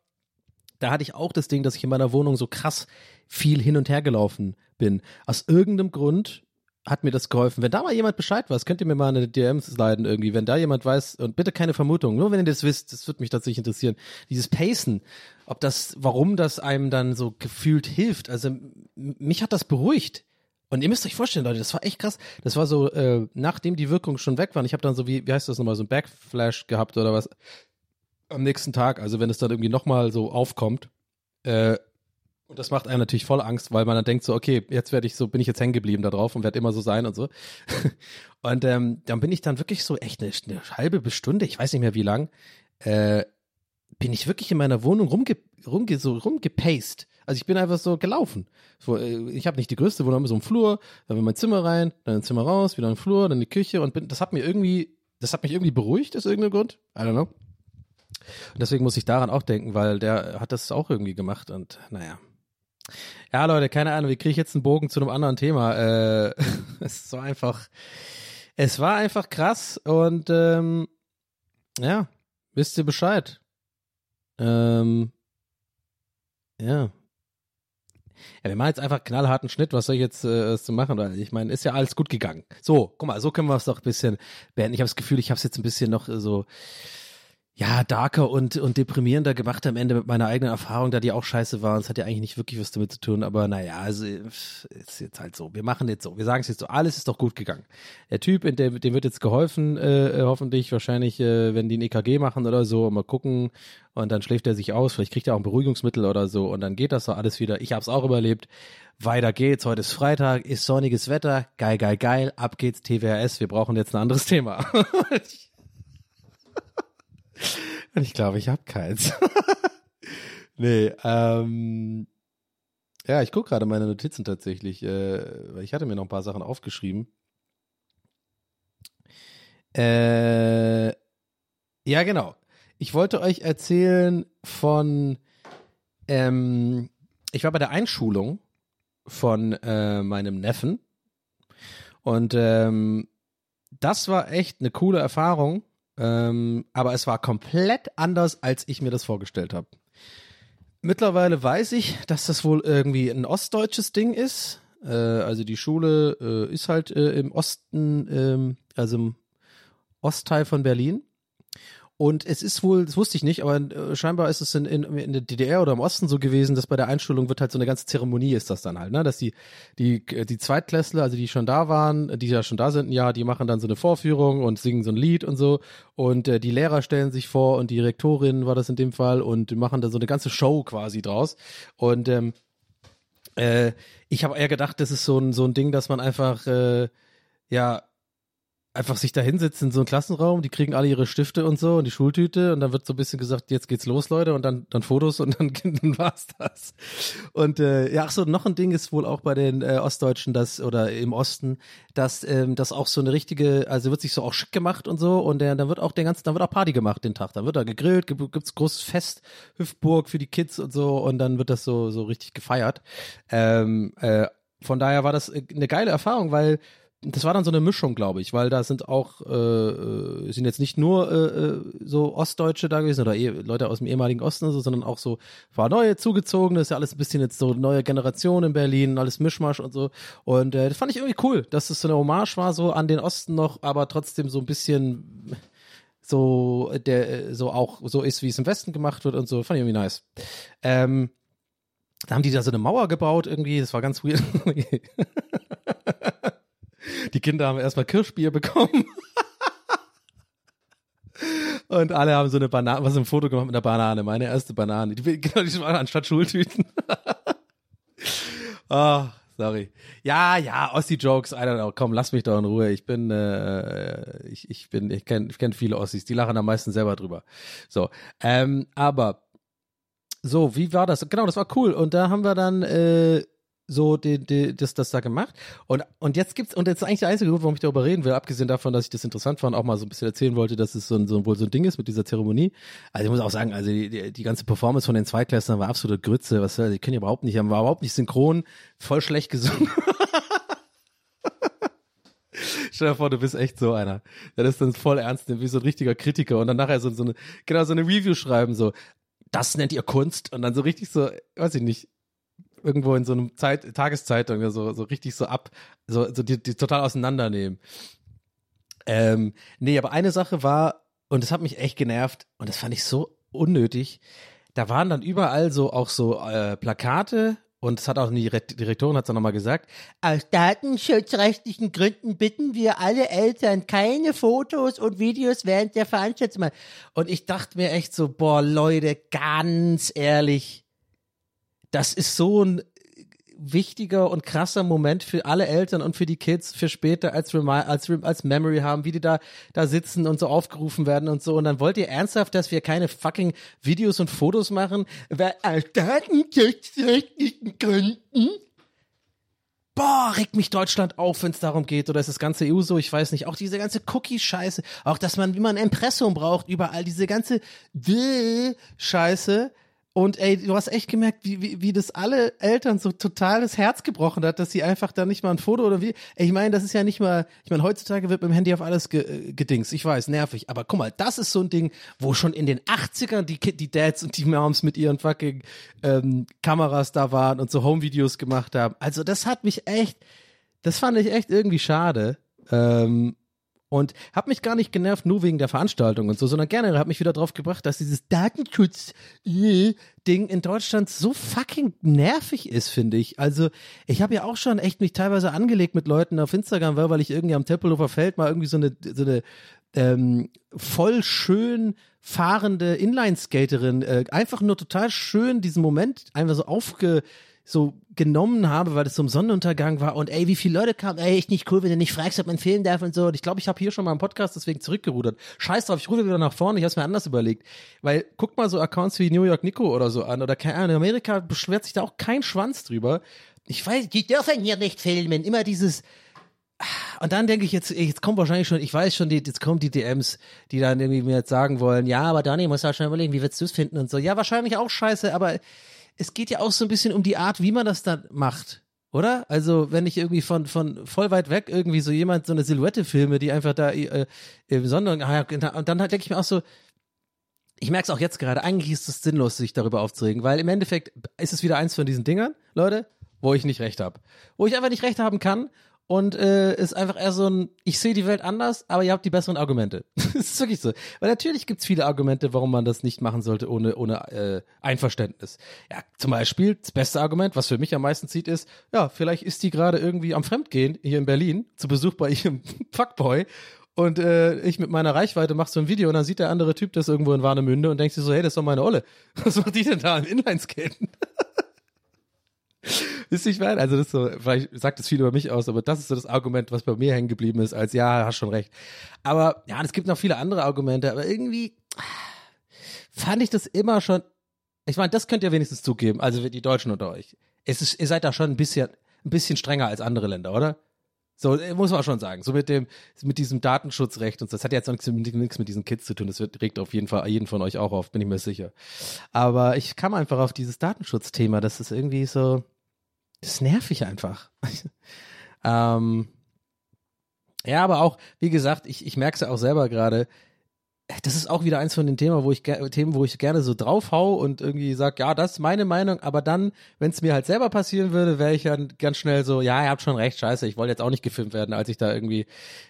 da hatte ich auch das Ding, dass ich in meiner Wohnung so krass viel hin und her gelaufen bin. Aus irgendeinem Grund hat mir das geholfen. Wenn da mal jemand Bescheid weiß, könnt ihr mir mal eine DMs leiden irgendwie. Wenn da jemand weiß, und bitte keine Vermutung, nur wenn ihr das wisst, das würde mich tatsächlich interessieren. Dieses Pacen, ob das, warum das einem dann so gefühlt hilft. Also mich hat das beruhigt. Und ihr müsst euch vorstellen, Leute, das war echt krass. Das war so, äh, nachdem die Wirkung schon weg war, ich habe dann so, wie, wie heißt das nochmal, so ein Backflash gehabt oder was am nächsten Tag, also wenn es dann irgendwie nochmal so aufkommt, äh, und das macht einem natürlich voll Angst, weil man dann denkt so, okay, jetzt werde ich so, bin ich jetzt hängen geblieben da drauf und werde immer so sein und so. und ähm, dann bin ich dann wirklich so echt eine, eine halbe Stunde, ich weiß nicht mehr wie lang, äh, bin ich wirklich in meiner Wohnung rumge, rumge so rumgepaced. Also ich bin einfach so gelaufen. So, äh, ich habe nicht die größte Wohnung, so ein Flur, dann in mein Zimmer rein, dann ins Zimmer raus, wieder in den Flur, dann die Küche und bin, das hat mir irgendwie, das hat mich irgendwie beruhigt aus irgendeinem Grund. I don't know. Und deswegen muss ich daran auch denken, weil der hat das auch irgendwie gemacht und naja. Ja, Leute, keine Ahnung, wie kriege ich jetzt einen Bogen zu einem anderen Thema? Äh, es so einfach. Es war einfach krass und ähm, ja, wisst ihr Bescheid. Ähm, ja. Ja, wir machen jetzt einfach knallharten Schnitt. Was soll ich jetzt äh, zu machen? Ich meine, ist ja alles gut gegangen. So, guck mal, so können wir es doch ein bisschen beenden. Ich habe das Gefühl, ich habe es jetzt ein bisschen noch äh, so ja, darker und, und deprimierender gemacht am Ende mit meiner eigenen Erfahrung, da die auch scheiße war. Und es hat ja eigentlich nicht wirklich was damit zu tun, aber naja, also ist jetzt halt so. Wir machen jetzt so. Wir sagen es jetzt so. Alles ist doch gut gegangen. Der Typ, in dem, dem wird jetzt geholfen, äh, hoffentlich, wahrscheinlich, äh, wenn die ein EKG machen oder so, mal gucken. Und dann schläft er sich aus. Vielleicht kriegt er auch ein Beruhigungsmittel oder so. Und dann geht das so alles wieder. Ich hab's auch überlebt. Weiter geht's. Heute ist Freitag, ist sonniges Wetter. Geil, geil, geil. Ab geht's TWRS. Wir brauchen jetzt ein anderes Thema. Und ich glaube, ich habe keins. nee, ähm, ja, ich gucke gerade meine Notizen tatsächlich, äh, weil ich hatte mir noch ein paar Sachen aufgeschrieben. Äh, ja, genau. Ich wollte euch erzählen von, ähm, ich war bei der Einschulung von äh, meinem Neffen und ähm, das war echt eine coole Erfahrung ähm, aber es war komplett anders, als ich mir das vorgestellt habe. Mittlerweile weiß ich, dass das wohl irgendwie ein ostdeutsches Ding ist. Äh, also die Schule äh, ist halt äh, im Osten, ähm, also im Ostteil von Berlin. Und es ist wohl, das wusste ich nicht, aber äh, scheinbar ist es in, in, in der DDR oder im Osten so gewesen, dass bei der Einschulung wird halt so eine ganze Zeremonie ist das dann halt, ne? Dass die, die, die Zweitklässler, also die schon da waren, die ja schon da sind, ja, die machen dann so eine Vorführung und singen so ein Lied und so. Und äh, die Lehrer stellen sich vor und die Rektorin war das in dem Fall und machen da so eine ganze Show quasi draus. Und ähm, äh, ich habe eher gedacht, das ist so ein, so ein Ding, dass man einfach äh, ja einfach sich da hinsetzen in so einem Klassenraum, die kriegen alle ihre Stifte und so und die Schultüte und dann wird so ein bisschen gesagt, jetzt geht's los, Leute, und dann, dann Fotos und dann, dann war's das. Und äh, ja, ach so, noch ein Ding ist wohl auch bei den äh, Ostdeutschen, das oder im Osten, dass ähm, das auch so eine richtige, also wird sich so auch schick gemacht und so und der, dann wird auch den ganzen, dann wird auch Party gemacht den Tag, dann wird da gegrillt, gibt, gibt's großes Fest, Hüftburg für die Kids und so und dann wird das so so richtig gefeiert. Ähm, äh, von daher war das äh, eine geile Erfahrung, weil das war dann so eine Mischung, glaube ich, weil da sind auch, äh, äh, sind jetzt nicht nur äh, äh, so Ostdeutsche da gewesen oder eh, Leute aus dem ehemaligen Osten, so, sondern auch so, war neue zugezogene, ist ja alles ein bisschen jetzt so neue Generation in Berlin, alles Mischmasch und so. Und äh, das fand ich irgendwie cool, dass es so eine Hommage war, so an den Osten noch, aber trotzdem so ein bisschen so, der so auch so ist, wie es im Westen gemacht wird und so. Fand ich irgendwie nice. Ähm, da haben die da so eine Mauer gebaut irgendwie, das war ganz weird. Die Kinder haben erstmal Kirschbier bekommen. Und alle haben so eine Banane, was ein Foto gemacht mit einer Banane, meine erste Banane. Die, genau, die waren anstatt Schultüten. oh, sorry. Ja, ja, Ossi-Jokes, I don't know. Komm, lass mich doch in Ruhe. Ich bin, äh, ich, ich bin, ich kenne ich kenn viele Ossis, die lachen am meisten selber drüber. So, ähm, aber so, wie war das? Genau, das war cool. Und da haben wir dann äh, so die, die, das, das da gemacht. Und, und jetzt gibt's, und jetzt ist eigentlich der einzige Grund, warum ich darüber reden will, abgesehen davon, dass ich das interessant fand, auch mal so ein bisschen erzählen wollte, dass es so ein, so, wohl so ein Ding ist mit dieser Zeremonie. Also ich muss auch sagen, also die, die, ganze Performance von den Zweitklässlern war absolute Grütze. Was, die können ja überhaupt nicht, haben war überhaupt nicht synchron, voll schlecht gesungen. Stell dir vor, du bist echt so einer. Der ist dann voll ernst wie so ein richtiger Kritiker und dann nachher so, so eine, genau so eine Review schreiben, so, das nennt ihr Kunst und dann so richtig so, weiß ich nicht, irgendwo in so einem Zeit, Tageszeitung so, so richtig so ab, so, so die, die total auseinandernehmen. Ähm, nee, aber eine Sache war, und das hat mich echt genervt, und das fand ich so unnötig, da waren dann überall so auch so äh, Plakate und das hat auch die Direktorin hat es nochmal gesagt. Aus datenschutzrechtlichen Gründen bitten wir alle Eltern keine Fotos und Videos während der Veranstaltung. Und ich dachte mir echt so, boah, Leute, ganz ehrlich, das ist so ein wichtiger und krasser Moment für alle Eltern und für die Kids für später als als als Memory haben, wie die da da sitzen und so aufgerufen werden und so. Und dann wollt ihr ernsthaft, dass wir keine fucking Videos und Fotos machen, weil aus datenschutzrechtlichen boah, regt mich Deutschland auf, wenn es darum geht, oder ist das ganze EU so, ich weiß nicht, auch diese ganze Cookie-Scheiße, auch dass man, wie man Impressum braucht, überall diese ganze Scheiße. Und ey, du hast echt gemerkt, wie, wie, wie das alle Eltern so total das Herz gebrochen hat, dass sie einfach da nicht mal ein Foto oder wie. Ey, ich meine, das ist ja nicht mal, ich meine, heutzutage wird mit dem Handy auf alles ge, äh, gedings. Ich weiß, nervig. Aber guck mal, das ist so ein Ding, wo schon in den 80ern die, die Dads und die Moms mit ihren fucking ähm, Kameras da waren und so Home-Videos gemacht haben. Also das hat mich echt, das fand ich echt irgendwie schade. Ähm, und hab mich gar nicht genervt, nur wegen der Veranstaltung und so, sondern generell hat mich wieder drauf gebracht, dass dieses Datenschutz-Ding in Deutschland so fucking nervig ist, finde ich. Also ich habe ja auch schon echt mich teilweise angelegt mit Leuten auf Instagram, weil weil ich irgendwie am Tempelhofer Feld mal irgendwie so eine, so eine ähm, voll schön fahrende Inline-Skaterin, äh, einfach nur total schön diesen Moment einfach so aufge so genommen habe, weil das so im Sonnenuntergang war und ey, wie viele Leute kamen, ey, echt nicht cool, wenn du nicht fragst, ob man filmen darf und so. Und ich glaube, ich habe hier schon mal im Podcast deswegen zurückgerudert. Scheiß drauf, ich rufe wieder nach vorne, ich habe es mir anders überlegt. Weil guck mal so Accounts wie New York Nico oder so an oder keine Ahnung, in Amerika beschwert sich da auch kein Schwanz drüber. Ich weiß, die dürfen hier nicht filmen. Immer dieses, und dann denke ich jetzt, jetzt kommt wahrscheinlich schon, ich weiß schon, die, jetzt kommen die DMs, die dann irgendwie mir jetzt sagen wollen, ja, aber Donny, muss halt schon überlegen, wie würdest du es finden und so. Ja, wahrscheinlich auch scheiße, aber es geht ja auch so ein bisschen um die Art, wie man das dann macht. Oder? Also, wenn ich irgendwie von, von voll weit weg irgendwie so jemand so eine Silhouette filme, die einfach da äh, im Sonnenuntergang, ah ja, und dann denke ich mir auch so, ich merke es auch jetzt gerade, eigentlich ist es sinnlos, sich darüber aufzuregen, weil im Endeffekt ist es wieder eins von diesen Dingern, Leute, wo ich nicht recht habe. Wo ich einfach nicht recht haben kann und äh, ist einfach eher so ein, ich sehe die Welt anders, aber ihr habt die besseren Argumente. das ist wirklich so. Weil natürlich gibt's viele Argumente, warum man das nicht machen sollte ohne, ohne äh, Einverständnis. Ja, zum Beispiel, das beste Argument, was für mich am meisten zieht, ist, ja, vielleicht ist die gerade irgendwie am Fremdgehen hier in Berlin, zu Besuch bei ihrem Fuckboy und äh, ich mit meiner Reichweite mach so ein Video und dann sieht der andere Typ das irgendwo in Warnemünde und denkt sich so, hey, das ist doch meine Olle. Was macht die denn da im Inlineskaten? Wisst ihr, ich meine? Also das ist so, vielleicht sagt es viel über mich aus, aber das ist so das Argument, was bei mir hängen geblieben ist, als ja, hast schon recht. Aber ja, es gibt noch viele andere Argumente, aber irgendwie fand ich das immer schon, ich meine, das könnt ihr wenigstens zugeben, also die Deutschen unter euch. Es ist, ihr seid da schon ein bisschen, ein bisschen strenger als andere Länder, oder? So, äh, muss man schon sagen. So mit dem, mit diesem Datenschutzrecht und so. Das hat jetzt noch nichts, mit- diesen Kids zu tun. Das wird, regt auf jeden Fall jeden von euch auch auf, bin ich mir sicher. Aber ich kam einfach auf dieses Datenschutzthema. Das ist irgendwie so, das nervig einfach. ähm, ja, aber auch, wie gesagt, ich, ich merke es ja auch selber gerade. Das ist auch wieder eins von den Themen, wo ich Themen, wo ich gerne so draufhau und irgendwie sag, ja, das ist meine Meinung, aber dann, wenn es mir halt selber passieren würde, wäre ich dann ganz schnell so, ja, ihr habt schon recht, scheiße, ich wollte jetzt auch nicht gefilmt werden, als ich da irgendwie,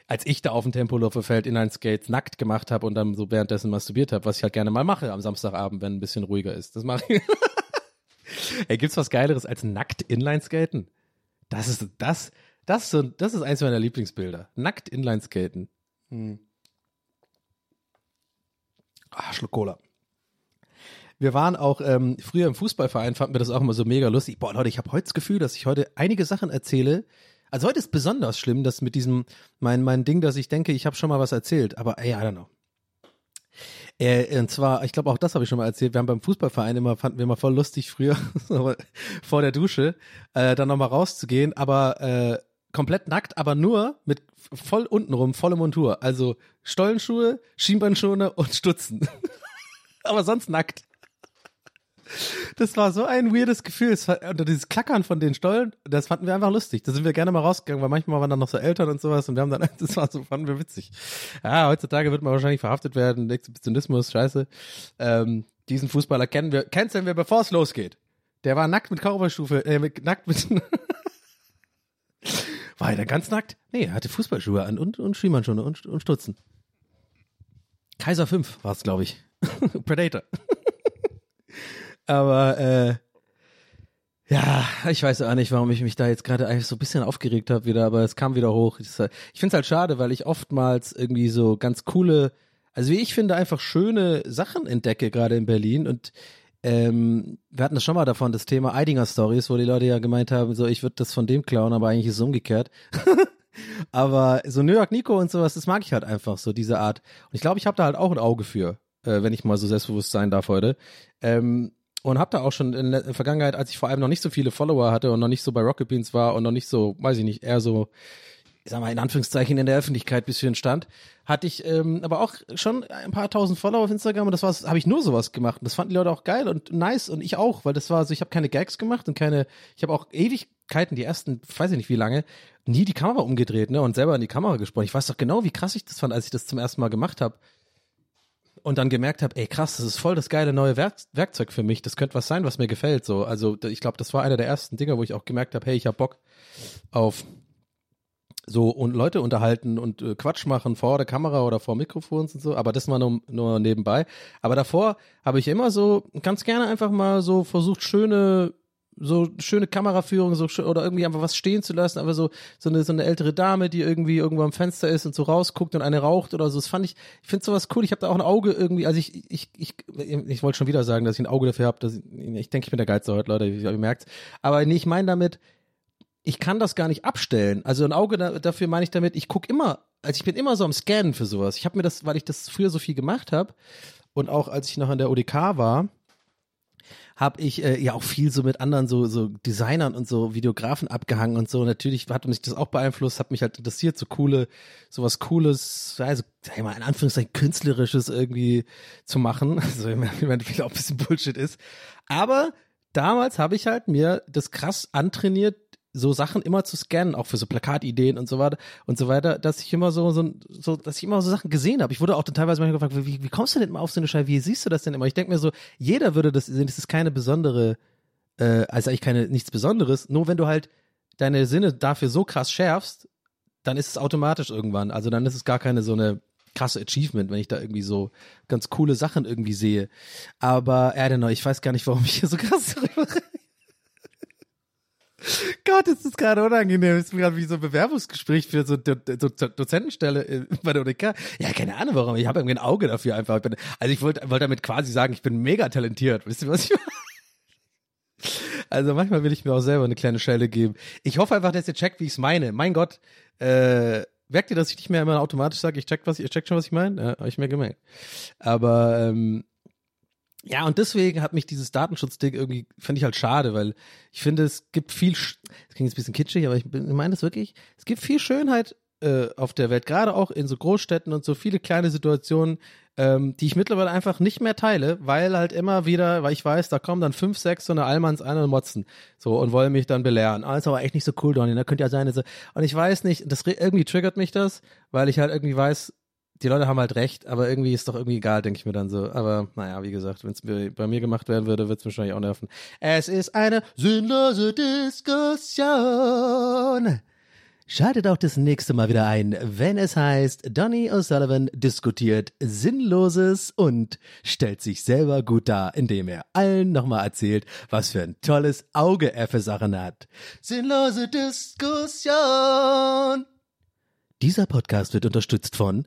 als ich da auf dem Tempelhoferfeld Inline-Skates nackt gemacht habe und dann so währenddessen masturbiert habe, was ich halt gerne mal mache am Samstagabend, wenn ein bisschen ruhiger ist. Das mache ich. Ey, gibt's was Geileres als nackt Inline-Skaten? Das ist, das, das ist so, das ist eins meiner Lieblingsbilder. Nackt Inline-Skaten. Hm. Ah, Schluck Cola. Wir waren auch ähm, früher im Fußballverein, fanden wir das auch immer so mega lustig. Boah, Leute, ich habe heute das Gefühl, dass ich heute einige Sachen erzähle. Also heute ist besonders schlimm, dass mit diesem, mein, mein Ding, dass ich denke, ich habe schon mal was erzählt. Aber ey, I don't know. Äh, und zwar, ich glaube auch das habe ich schon mal erzählt. Wir haben beim Fußballverein immer, fanden wir immer voll lustig früher, vor der Dusche, äh, dann nochmal rauszugehen, aber äh, komplett nackt, aber nur mit voll untenrum, volle Montur. Also Stollenschuhe, Schienbeinschoner und Stutzen. aber sonst nackt. Das war so ein weirdes Gefühl. Und dieses Klackern von den Stollen, das fanden wir einfach lustig. Da sind wir gerne mal rausgegangen, weil manchmal waren dann noch so Eltern und sowas und wir haben dann, das war so, fanden wir witzig. Ja, heutzutage wird man wahrscheinlich verhaftet werden, Exhibitionismus, scheiße. Ähm, diesen Fußballer kennen wir, canceln wir, bevor es losgeht. Der war nackt mit Cowboystufe, äh, nackt mit, war er dann ganz nackt? Nee, er hatte Fußballschuhe an und, und Schienbeinschoner und, und Stutzen. Kaiser 5 war es, glaube ich. Predator. Aber äh, ja, ich weiß auch nicht, warum ich mich da jetzt gerade so ein bisschen aufgeregt habe wieder, aber es kam wieder hoch. Ich finde es halt schade, weil ich oftmals irgendwie so ganz coole, also wie ich finde, einfach schöne Sachen entdecke, gerade in Berlin. Und ähm, wir hatten das schon mal davon, das Thema Eidinger Stories, wo die Leute ja gemeint haben, so ich würde das von dem klauen, aber eigentlich ist es umgekehrt. aber so New York Nico und sowas, das mag ich halt einfach, so diese Art. Und ich glaube, ich habe da halt auch ein Auge für, äh, wenn ich mal so selbstbewusst sein darf heute. Ähm, und habe da auch schon in der Vergangenheit, als ich vor allem noch nicht so viele Follower hatte und noch nicht so bei Rocket Beans war und noch nicht so, weiß ich nicht, eher so, ich sag mal in Anführungszeichen in der Öffentlichkeit bisschen stand, hatte ich ähm, aber auch schon ein paar tausend Follower auf Instagram und das war, habe ich nur sowas gemacht und das fanden die Leute auch geil und nice und ich auch, weil das war so, ich habe keine Gags gemacht und keine, ich habe auch Ewigkeiten, die ersten, weiß ich nicht wie lange, nie die Kamera umgedreht ne und selber in die Kamera gesprochen. Ich weiß doch genau, wie krass ich das fand, als ich das zum ersten Mal gemacht habe und dann gemerkt habe, ey krass, das ist voll das geile neue Werk Werkzeug für mich. Das könnte was sein, was mir gefällt. So, also ich glaube, das war einer der ersten Dinge, wo ich auch gemerkt habe, hey, ich habe Bock auf so und Leute unterhalten und äh, Quatsch machen vor der Kamera oder vor Mikrofons und so. Aber das war nur, nur nebenbei. Aber davor habe ich immer so ganz gerne einfach mal so versucht, schöne so schöne Kameraführung so oder irgendwie einfach was stehen zu lassen, aber so so eine so eine ältere Dame, die irgendwie irgendwo am Fenster ist und so rausguckt und eine raucht oder so. Das fand ich, ich finde sowas cool. Ich habe da auch ein Auge irgendwie, also ich ich ich ich wollte schon wieder sagen, dass ich ein Auge dafür habe, dass ich, ich denke, ich bin der Geilste heute, Leute, ihr merkt. Aber nee, ich meine damit, ich kann das gar nicht abstellen. Also ein Auge da, dafür meine ich damit, ich guck immer, also ich bin immer so am Scannen für sowas. Ich habe mir das, weil ich das früher so viel gemacht habe und auch als ich noch an der ODK war, habe ich äh, ja auch viel so mit anderen so so Designern und so Videografen abgehangen und so. Natürlich hat mich das auch beeinflusst, hat mich halt interessiert, so coole, sowas cooles, also sag ich mal in Anführungszeichen künstlerisches irgendwie zu machen. Also ich meine, viel auch ein bisschen Bullshit ist. Aber damals habe ich halt mir das krass antrainiert, so Sachen immer zu scannen, auch für so Plakatideen und so weiter und so weiter, dass ich immer so, so, so dass ich immer so Sachen gesehen habe. Ich wurde auch dann teilweise manchmal gefragt, wie, wie kommst du denn immer auf so eine Scheibe? Wie siehst du das denn immer? Ich denke mir so, jeder würde das sehen, das ist keine besondere, äh, also eigentlich keine, nichts Besonderes, nur wenn du halt deine Sinne dafür so krass schärfst, dann ist es automatisch irgendwann. Also dann ist es gar keine so eine krasse Achievement, wenn ich da irgendwie so ganz coole Sachen irgendwie sehe. Aber, I don't know, ich weiß gar nicht, warum ich hier so krass darüber rede. Gott, ist das gerade unangenehm. Das ist gerade wie so ein Bewerbungsgespräch für so, Do Do Dozentenstelle bei der UDK. Ja, keine Ahnung warum. Ich habe irgendwie ein Auge dafür einfach. Ich bin, also ich wollte wollt damit quasi sagen, ich bin mega talentiert. Wisst ihr, was ich meine? Also manchmal will ich mir auch selber eine kleine Schelle geben. Ich hoffe einfach, dass ihr checkt, wie ich es meine. Mein Gott, äh, merkt ihr, dass ich nicht mehr immer automatisch sage, ich check was, ihr checkt schon, was ich meine? Ja, habe ich mir gemerkt. Aber ähm, ja, und deswegen hat mich dieses Datenschutzding irgendwie, fand ich halt schade, weil ich finde, es gibt viel, das klingt jetzt ein bisschen kitschig, aber ich, meine das wirklich, es gibt viel Schönheit äh, auf der Welt, gerade auch in so Großstädten und so viele kleine Situationen, ähm, die ich mittlerweile einfach nicht mehr teile, weil halt immer wieder, weil ich weiß, da kommen dann fünf, sechs so eine Allmanns an und motzen so und wollen mich dann belehren. Ah, ist aber echt nicht so cool, Donny, da könnte ja sein, und ich weiß nicht, das irgendwie triggert mich das, weil ich halt irgendwie weiß, die Leute haben halt recht, aber irgendwie ist doch irgendwie egal, denke ich mir dann so. Aber naja, wie gesagt, wenn es bei mir gemacht werden würde, wird es wahrscheinlich auch nerven. Es ist eine sinnlose Diskussion. Schaltet auch das nächste Mal wieder ein, wenn es heißt, Donny O'Sullivan diskutiert Sinnloses und stellt sich selber gut dar, indem er allen nochmal erzählt, was für ein tolles Auge er für Sachen hat. Sinnlose Diskussion. Dieser Podcast wird unterstützt von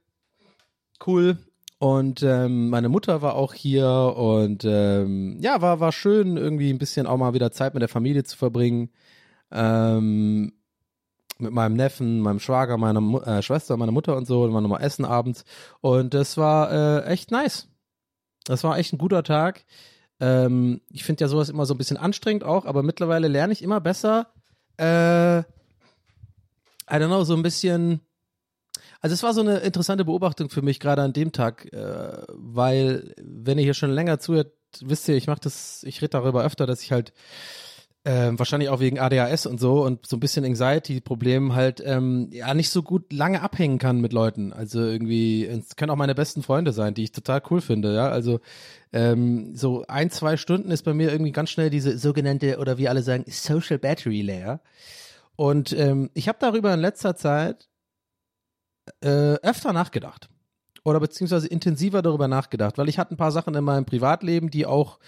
cool. Und ähm, meine Mutter war auch hier und ähm, ja, war, war schön, irgendwie ein bisschen auch mal wieder Zeit mit der Familie zu verbringen. Ähm, mit meinem Neffen, meinem Schwager, meiner Mu äh, Schwester, meiner Mutter und so. Und wir nochmal essen abends. Und das war äh, echt nice. Das war echt ein guter Tag. Ähm, ich finde ja sowas immer so ein bisschen anstrengend auch, aber mittlerweile lerne ich immer besser. Äh, I don't know, so ein bisschen also es war so eine interessante Beobachtung für mich gerade an dem Tag, äh, weil wenn ihr hier schon länger zuhört, wisst ihr, ich mache das, ich rede darüber öfter, dass ich halt äh, wahrscheinlich auch wegen ADHS und so und so ein bisschen Anxiety-Problem halt ähm, ja nicht so gut lange abhängen kann mit Leuten. Also irgendwie, es können auch meine besten Freunde sein, die ich total cool finde, ja. Also ähm, so ein, zwei Stunden ist bei mir irgendwie ganz schnell diese sogenannte, oder wie alle sagen, Social Battery Layer. Und ähm, ich habe darüber in letzter Zeit äh, öfter nachgedacht. oder beziehungsweise intensiver darüber nachgedacht, weil ich hatte ein paar Sachen in meinem Privatleben, die auch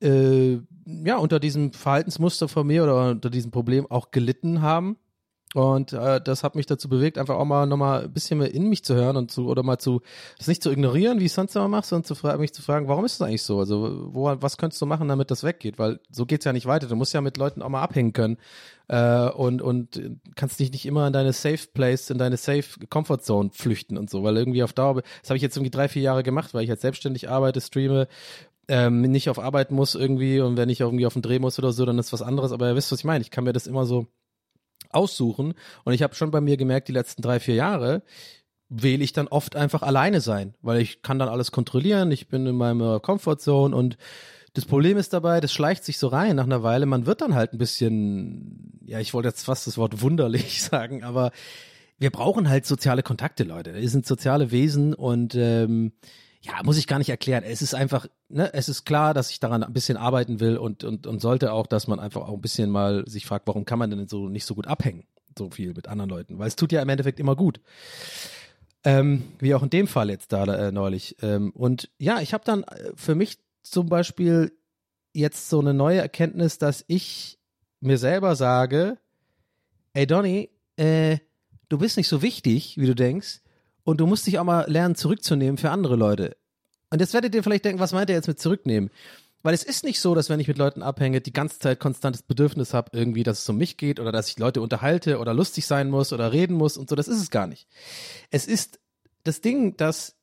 äh, ja unter diesem Verhaltensmuster von mir oder unter diesem Problem auch gelitten haben. Und äh, das hat mich dazu bewegt, einfach auch mal nochmal ein bisschen mehr in mich zu hören und zu, oder mal zu, das nicht zu ignorieren, wie ich es sonst immer mache, sondern zu mich zu fragen, warum ist das eigentlich so? Also, wo, was könntest du machen, damit das weggeht? Weil so geht's ja nicht weiter. Du musst ja mit Leuten auch mal abhängen können. Äh, und, und kannst dich nicht immer in deine Safe Place, in deine Safe Comfort Zone flüchten und so, weil irgendwie auf Dauer, das habe ich jetzt irgendwie drei, vier Jahre gemacht, weil ich halt selbstständig arbeite, streame, ähm, nicht auf Arbeit muss irgendwie und wenn ich irgendwie auf den Dreh muss oder so, dann ist was anderes. Aber ihr wisst, was ich meine. Ich kann mir das immer so aussuchen. Und ich habe schon bei mir gemerkt, die letzten drei, vier Jahre wähle ich dann oft einfach alleine sein, weil ich kann dann alles kontrollieren, ich bin in meiner Comfortzone und das Problem ist dabei, das schleicht sich so rein nach einer Weile, man wird dann halt ein bisschen, ja, ich wollte jetzt fast das Wort wunderlich sagen, aber wir brauchen halt soziale Kontakte, Leute. Wir sind soziale Wesen und ähm, ja, muss ich gar nicht erklären. Es ist einfach, ne, es ist klar, dass ich daran ein bisschen arbeiten will und, und, und sollte auch, dass man einfach auch ein bisschen mal sich fragt, warum kann man denn so nicht so gut abhängen, so viel mit anderen Leuten? Weil es tut ja im Endeffekt immer gut. Ähm, wie auch in dem Fall jetzt da äh, neulich. Ähm, und ja, ich habe dann äh, für mich zum Beispiel jetzt so eine neue Erkenntnis, dass ich mir selber sage, ey Donny, äh, du bist nicht so wichtig, wie du denkst und du musst dich auch mal lernen, zurückzunehmen für andere Leute. Und jetzt werdet ihr vielleicht denken, was meint er jetzt mit zurücknehmen? Weil es ist nicht so, dass wenn ich mit Leuten abhänge, die ganze Zeit konstantes Bedürfnis habe, irgendwie, dass es um mich geht oder dass ich Leute unterhalte oder lustig sein muss oder reden muss und so. Das ist es gar nicht. Es ist das Ding, dass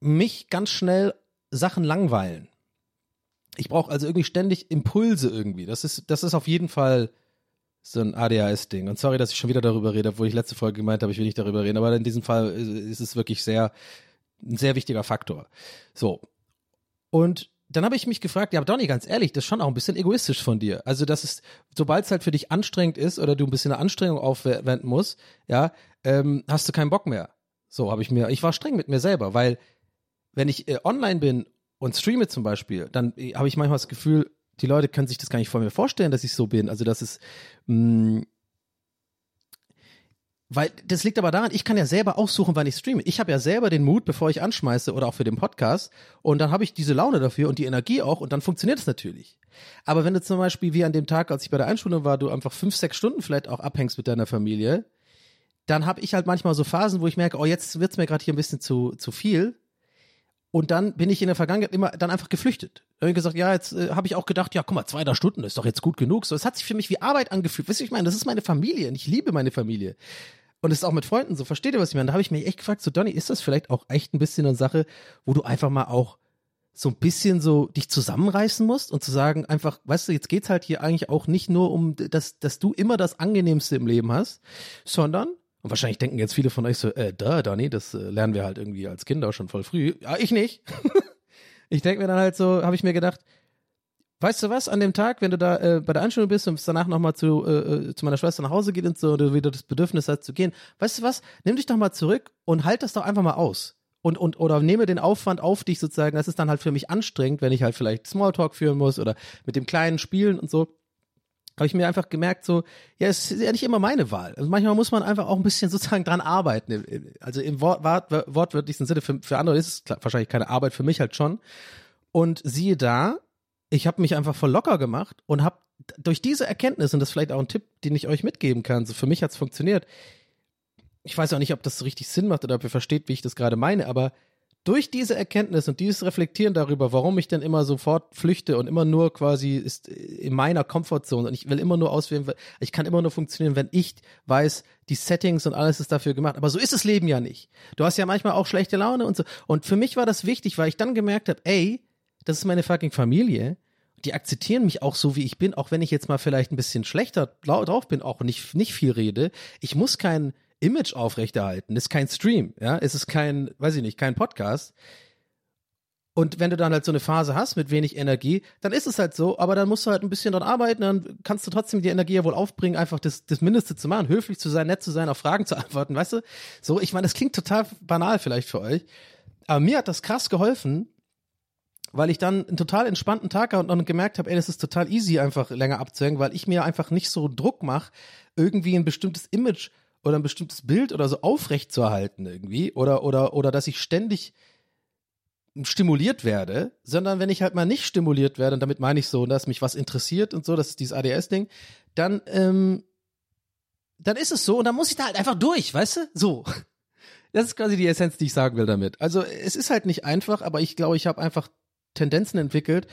mich ganz schnell Sachen langweilen. Ich brauche also irgendwie ständig Impulse irgendwie. Das ist, das ist auf jeden Fall so ein ADHS-Ding. Und sorry, dass ich schon wieder darüber rede, obwohl ich letzte Folge gemeint habe, ich will nicht darüber reden. Aber in diesem Fall ist es wirklich sehr, ein sehr wichtiger Faktor. So. Und dann habe ich mich gefragt, ja, Donny, ganz ehrlich, das ist schon auch ein bisschen egoistisch von dir. Also, das ist, sobald es halt für dich anstrengend ist oder du ein bisschen eine Anstrengung aufwenden musst, ja, ähm, hast du keinen Bock mehr. So habe ich mir, ich war streng mit mir selber, weil wenn ich äh, online bin und streame zum Beispiel, dann äh, habe ich manchmal das Gefühl, die Leute können sich das gar nicht vor mir vorstellen, dass ich so bin. Also das ist, mh, mm, weil das liegt aber daran, ich kann ja selber aussuchen, wann ich streame. Ich habe ja selber den Mut, bevor ich anschmeiße oder auch für den Podcast. Und dann habe ich diese Laune dafür und die Energie auch und dann funktioniert es natürlich. Aber wenn du zum Beispiel wie an dem Tag, als ich bei der Einschulung war, du einfach fünf, sechs Stunden vielleicht auch abhängst mit deiner Familie, dann habe ich halt manchmal so Phasen, wo ich merke, oh, jetzt wird's mir gerade hier ein bisschen zu, zu viel. Und dann bin ich in der Vergangenheit immer dann einfach geflüchtet. Irgendwie gesagt, ja, jetzt äh, habe ich auch gedacht, ja, guck mal, zwei, drei Stunden ist doch jetzt gut genug. So, es hat sich für mich wie Arbeit angefühlt. Weißt du, ich meine, das ist meine Familie und ich liebe meine Familie. Und es ist auch mit Freunden so. Versteht ihr, was ich meine? Da habe ich mich echt gefragt, so Donny, ist das vielleicht auch echt ein bisschen eine Sache, wo du einfach mal auch so ein bisschen so dich zusammenreißen musst und zu sagen, einfach, weißt du, jetzt geht's halt hier eigentlich auch nicht nur um, dass, dass du immer das Angenehmste im Leben hast, sondern und wahrscheinlich denken jetzt viele von euch so, äh, da, Donny, das äh, lernen wir halt irgendwie als Kinder schon voll früh. Ja, ich nicht. ich denke mir dann halt so, habe ich mir gedacht, weißt du was, an dem Tag, wenn du da äh, bei der Einschulung bist und danach nochmal zu, äh, äh, zu meiner Schwester nach Hause geht und so, oder wieder das Bedürfnis hast zu gehen, weißt du was, nimm dich doch mal zurück und halt das doch einfach mal aus. Und, und, oder nehme den Aufwand auf dich sozusagen, das ist dann halt für mich anstrengend, wenn ich halt vielleicht Smalltalk führen muss oder mit dem Kleinen spielen und so habe ich mir einfach gemerkt, so, ja, es ist ja nicht immer meine Wahl. Also manchmal muss man einfach auch ein bisschen sozusagen dran arbeiten. Also im Wort, Wort, wortwörtlichen Sinne, für, für andere ist es wahrscheinlich keine Arbeit, für mich halt schon. Und siehe da, ich habe mich einfach voll locker gemacht und habe durch diese Erkenntnis, und das ist vielleicht auch ein Tipp, den ich euch mitgeben kann, so für mich hat's funktioniert. Ich weiß auch nicht, ob das so richtig Sinn macht oder ob ihr versteht, wie ich das gerade meine, aber durch diese Erkenntnis und dieses Reflektieren darüber, warum ich denn immer sofort flüchte und immer nur quasi ist in meiner Komfortzone und ich will immer nur auswählen, ich kann immer nur funktionieren, wenn ich weiß, die Settings und alles ist dafür gemacht. Aber so ist das Leben ja nicht. Du hast ja manchmal auch schlechte Laune und so. Und für mich war das wichtig, weil ich dann gemerkt habe, ey, das ist meine fucking Familie. Die akzeptieren mich auch so, wie ich bin, auch wenn ich jetzt mal vielleicht ein bisschen schlechter drauf bin, auch nicht, nicht viel rede. Ich muss keinen Image aufrechterhalten. Ist kein Stream, ja, es ist kein, weiß ich nicht, kein Podcast. Und wenn du dann halt so eine Phase hast mit wenig Energie, dann ist es halt so, aber dann musst du halt ein bisschen dran arbeiten, dann kannst du trotzdem die Energie ja wohl aufbringen, einfach das, das Mindeste zu machen, höflich zu sein, nett zu sein, auf Fragen zu antworten, weißt du? So, ich meine, das klingt total banal vielleicht für euch, aber mir hat das krass geholfen, weil ich dann einen total entspannten Tag hatte und gemerkt habe, ey, das ist total easy, einfach länger abzuhängen, weil ich mir einfach nicht so Druck mache, irgendwie ein bestimmtes Image oder ein bestimmtes Bild oder so aufrecht zu erhalten irgendwie oder oder oder dass ich ständig stimuliert werde, sondern wenn ich halt mal nicht stimuliert werde, und damit meine ich so, dass mich was interessiert und so, das ist dieses ADS-Ding, dann, ähm, dann ist es so und dann muss ich da halt einfach durch, weißt du? So. Das ist quasi die Essenz, die ich sagen will damit. Also es ist halt nicht einfach, aber ich glaube, ich habe einfach Tendenzen entwickelt,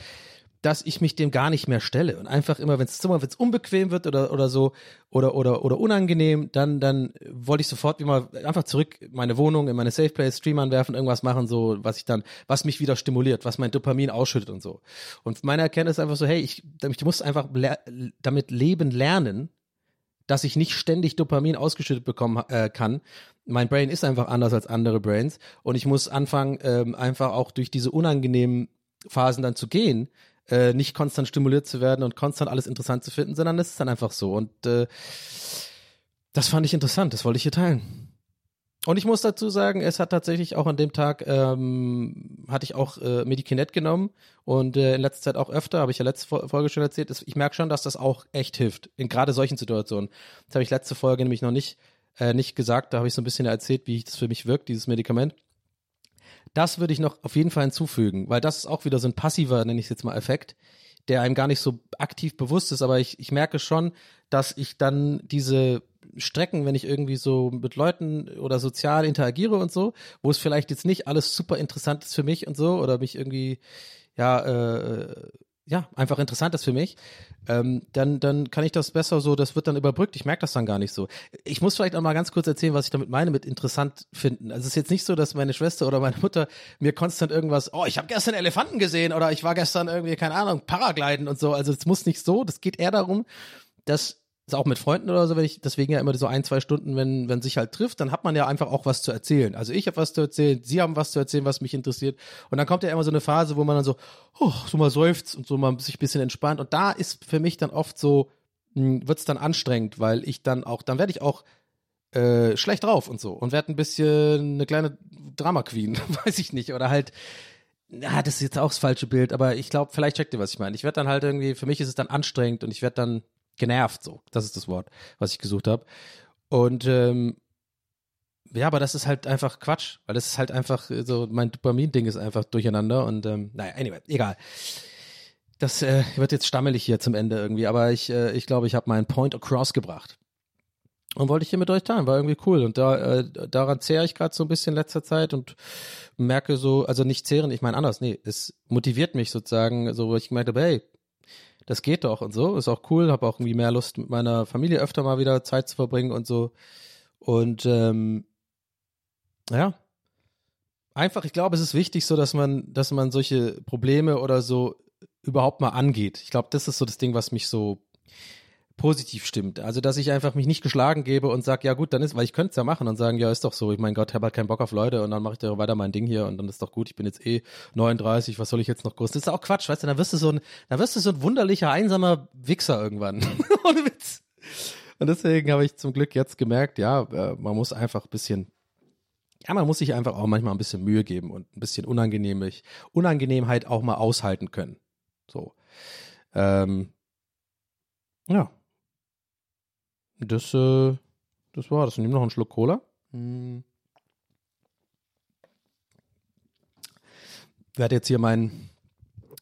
dass ich mich dem gar nicht mehr stelle und einfach immer, wenn es wenn es unbequem wird oder oder so oder oder oder unangenehm, dann dann wollte ich sofort mal einfach zurück in meine Wohnung, in meine Safe Place, Stream anwerfen, irgendwas machen, so was ich dann, was mich wieder stimuliert, was mein Dopamin ausschüttet und so. Und meine Erkenntnis ist einfach so, hey, ich, ich muss einfach damit leben lernen, dass ich nicht ständig Dopamin ausgeschüttet bekommen äh, kann. Mein Brain ist einfach anders als andere Brains und ich muss anfangen, ähm, einfach auch durch diese unangenehmen Phasen dann zu gehen, äh, nicht konstant stimuliert zu werden und konstant alles interessant zu finden, sondern es ist dann einfach so. Und äh, das fand ich interessant, das wollte ich hier teilen. Und ich muss dazu sagen, es hat tatsächlich auch an dem Tag, ähm, hatte ich auch äh, Medikinet genommen und äh, in letzter Zeit auch öfter, habe ich ja letzte Folge schon erzählt, ist, ich merke schon, dass das auch echt hilft, in gerade solchen Situationen. Das habe ich letzte Folge nämlich noch nicht, äh, nicht gesagt, da habe ich so ein bisschen erzählt, wie das für mich wirkt, dieses Medikament. Das würde ich noch auf jeden Fall hinzufügen, weil das ist auch wieder so ein passiver, nenne ich es jetzt mal, Effekt, der einem gar nicht so aktiv bewusst ist, aber ich, ich merke schon, dass ich dann diese Strecken, wenn ich irgendwie so mit Leuten oder sozial interagiere und so, wo es vielleicht jetzt nicht alles super interessant ist für mich und so oder mich irgendwie ja äh, ja, einfach interessant ist für mich, ähm, dann, dann kann ich das besser so, das wird dann überbrückt. Ich merke das dann gar nicht so. Ich muss vielleicht auch mal ganz kurz erzählen, was ich damit meine mit interessant finden. Also es ist jetzt nicht so, dass meine Schwester oder meine Mutter mir konstant irgendwas, oh, ich habe gestern Elefanten gesehen oder ich war gestern irgendwie, keine Ahnung, Paragliden und so. Also es muss nicht so, das geht eher darum, dass ist auch mit Freunden oder so, wenn ich deswegen ja immer so ein, zwei Stunden, wenn, wenn sich halt trifft, dann hat man ja einfach auch was zu erzählen. Also ich habe was zu erzählen, sie haben was zu erzählen, was mich interessiert. Und dann kommt ja immer so eine Phase, wo man dann so, oh, so mal seufzt und so mal sich ein bisschen entspannt. Und da ist für mich dann oft so, hm, wird's dann anstrengend, weil ich dann auch, dann werde ich auch äh, schlecht drauf und so und werde ein bisschen eine kleine Drama Queen, weiß ich nicht. Oder halt, ja, das ist jetzt auch das falsche Bild, aber ich glaube, vielleicht checkt ihr, was ich meine. Ich werde dann halt irgendwie, für mich ist es dann anstrengend und ich werde dann genervt, so. Das ist das Wort, was ich gesucht habe. Und ähm, ja, aber das ist halt einfach Quatsch, weil das ist halt einfach so, mein Dopamin-Ding ist einfach durcheinander und ähm, naja, anyway, egal. Das äh, wird jetzt stammelig hier zum Ende irgendwie, aber ich, äh, ich glaube, ich habe meinen Point across gebracht. Und wollte ich hier mit euch teilen, war irgendwie cool. Und da, äh, daran zehre ich gerade so ein bisschen in letzter Zeit und merke so, also nicht zehren, ich meine anders, nee, es motiviert mich sozusagen, so wo ich gemerkt habe, hey, das geht doch und so, ist auch cool, habe auch irgendwie mehr Lust mit meiner Familie öfter mal wieder Zeit zu verbringen und so. Und ähm, ja, einfach, ich glaube, es ist wichtig so, dass man, dass man solche Probleme oder so überhaupt mal angeht. Ich glaube, das ist so das Ding, was mich so positiv stimmt. Also, dass ich einfach mich nicht geschlagen gebe und sage, ja gut, dann ist, weil ich könnte es ja machen und sagen, ja, ist doch so, ich mein Gott, habe halt keinen Bock auf Leute und dann mache ich da weiter mein Ding hier und dann ist doch gut, ich bin jetzt eh 39, was soll ich jetzt noch groß? Das ist auch Quatsch, weißt du, dann wirst du so ein, dann wirst du so ein wunderlicher, einsamer Wichser irgendwann. Ohne Witz. Und deswegen habe ich zum Glück jetzt gemerkt, ja, äh, man muss einfach ein bisschen ja, man muss sich einfach auch manchmal ein bisschen Mühe geben und ein bisschen Unangenehmig, Unangenehmheit auch mal aushalten können. So. Ähm, ja, das, äh, das war das. Nehme noch einen Schluck Cola. Hm. Werde jetzt hier mein,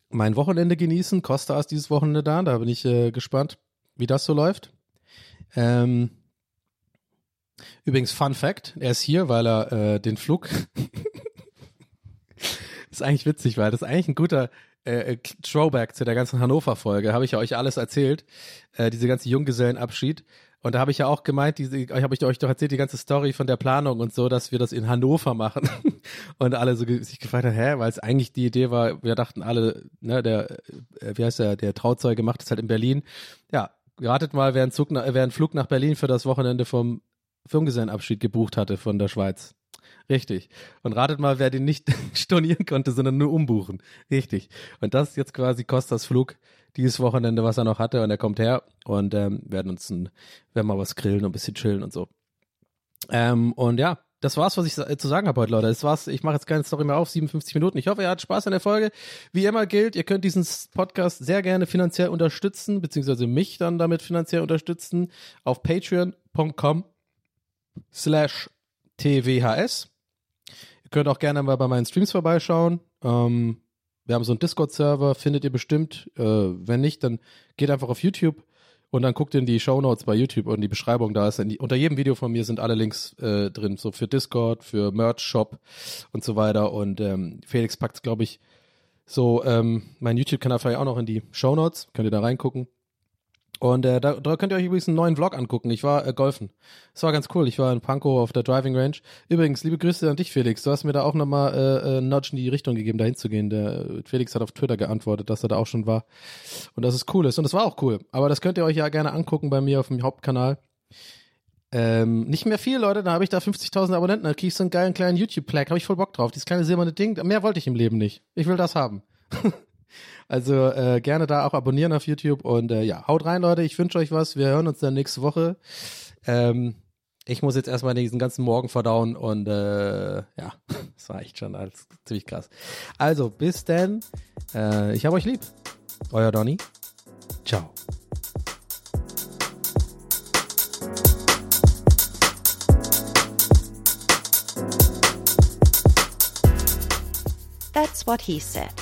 mein Wochenende genießen. Costa ist dieses Wochenende da. Da bin ich äh, gespannt, wie das so läuft. Ähm, übrigens, Fun Fact: Er ist hier, weil er äh, den Flug. ist eigentlich witzig, weil das ist eigentlich ein guter äh, Throwback zu der ganzen Hannover-Folge. Habe ich ja euch alles erzählt. Äh, diese ganze Junggesellenabschied. Und da habe ich ja auch gemeint, diese, habe ich euch doch erzählt, die ganze Story von der Planung und so, dass wir das in Hannover machen. und alle so sich gefragt haben, hä, weil es eigentlich die Idee war, wir dachten alle, ne, der, äh, wie heißt der, der Trauzeuge macht es halt in Berlin. Ja, ratet mal, wer einen, Zug, wer einen Flug nach Berlin für das Wochenende vom Firmengesellenabschied gebucht hatte von der Schweiz. Richtig. Und ratet mal, wer den nicht stornieren konnte, sondern nur umbuchen. Richtig. Und das ist jetzt quasi Kostas Flug dieses Wochenende, was er noch hatte. Und er kommt her und ähm, werden uns ein, werden mal was grillen und ein bisschen chillen und so. Ähm, und ja, das war's, was ich zu sagen habe heute, Leute. Das war's. Ich mache jetzt keine Story mehr auf, 57 Minuten. Ich hoffe, ihr hattet Spaß an der Folge. Wie immer gilt, ihr könnt diesen Podcast sehr gerne finanziell unterstützen, beziehungsweise mich dann damit finanziell unterstützen auf patreon.com slash TWHS. Ihr könnt auch gerne mal bei meinen Streams vorbeischauen. Ähm, wir haben so einen Discord-Server, findet ihr bestimmt. Äh, wenn nicht, dann geht einfach auf YouTube und dann guckt in die Show Notes bei YouTube und die Beschreibung da ist. Die, unter jedem Video von mir sind alle Links äh, drin, so für Discord, für Merch Shop und so weiter. Und ähm, Felix packt, glaube ich, so ähm, mein YouTube-Kanal vielleicht auch noch in die Show Notes. Könnt ihr da reingucken. Und äh, da, da könnt ihr euch übrigens einen neuen Vlog angucken. Ich war äh, golfen. Das war ganz cool. Ich war in Pankow auf der Driving Range. Übrigens, liebe Grüße an dich, Felix. Du hast mir da auch nochmal äh, äh, Nudge in die Richtung gegeben, da hinzugehen. Der äh, Felix hat auf Twitter geantwortet, dass er da auch schon war. Und dass es cool ist. Und das war auch cool. Aber das könnt ihr euch ja gerne angucken bei mir auf dem Hauptkanal. Ähm, nicht mehr viel, Leute. Da habe ich da 50.000 Abonnenten. Da krieg ich so einen geilen kleinen YouTube-Plaque. Habe ich voll Bock drauf. Dieses kleine silberne Ding. Mehr wollte ich im Leben nicht. Ich will das haben. Also äh, gerne da auch abonnieren auf YouTube und äh, ja, haut rein, Leute. Ich wünsche euch was. Wir hören uns dann nächste Woche. Ähm, ich muss jetzt erstmal diesen ganzen Morgen verdauen und äh, ja, das war echt schon alles ziemlich krass. Also, bis denn. Äh, ich hab euch lieb. Euer Donny. Ciao. That's what he said.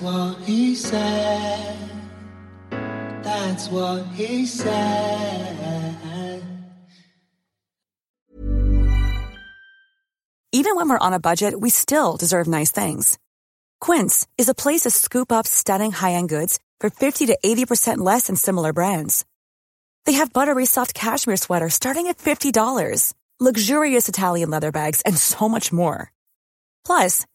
What he said. That's what he said. Even when we're on a budget, we still deserve nice things. Quince is a place to scoop up stunning high-end goods for 50 to 80% less than similar brands. They have buttery soft cashmere sweaters starting at $50, luxurious Italian leather bags, and so much more. Plus,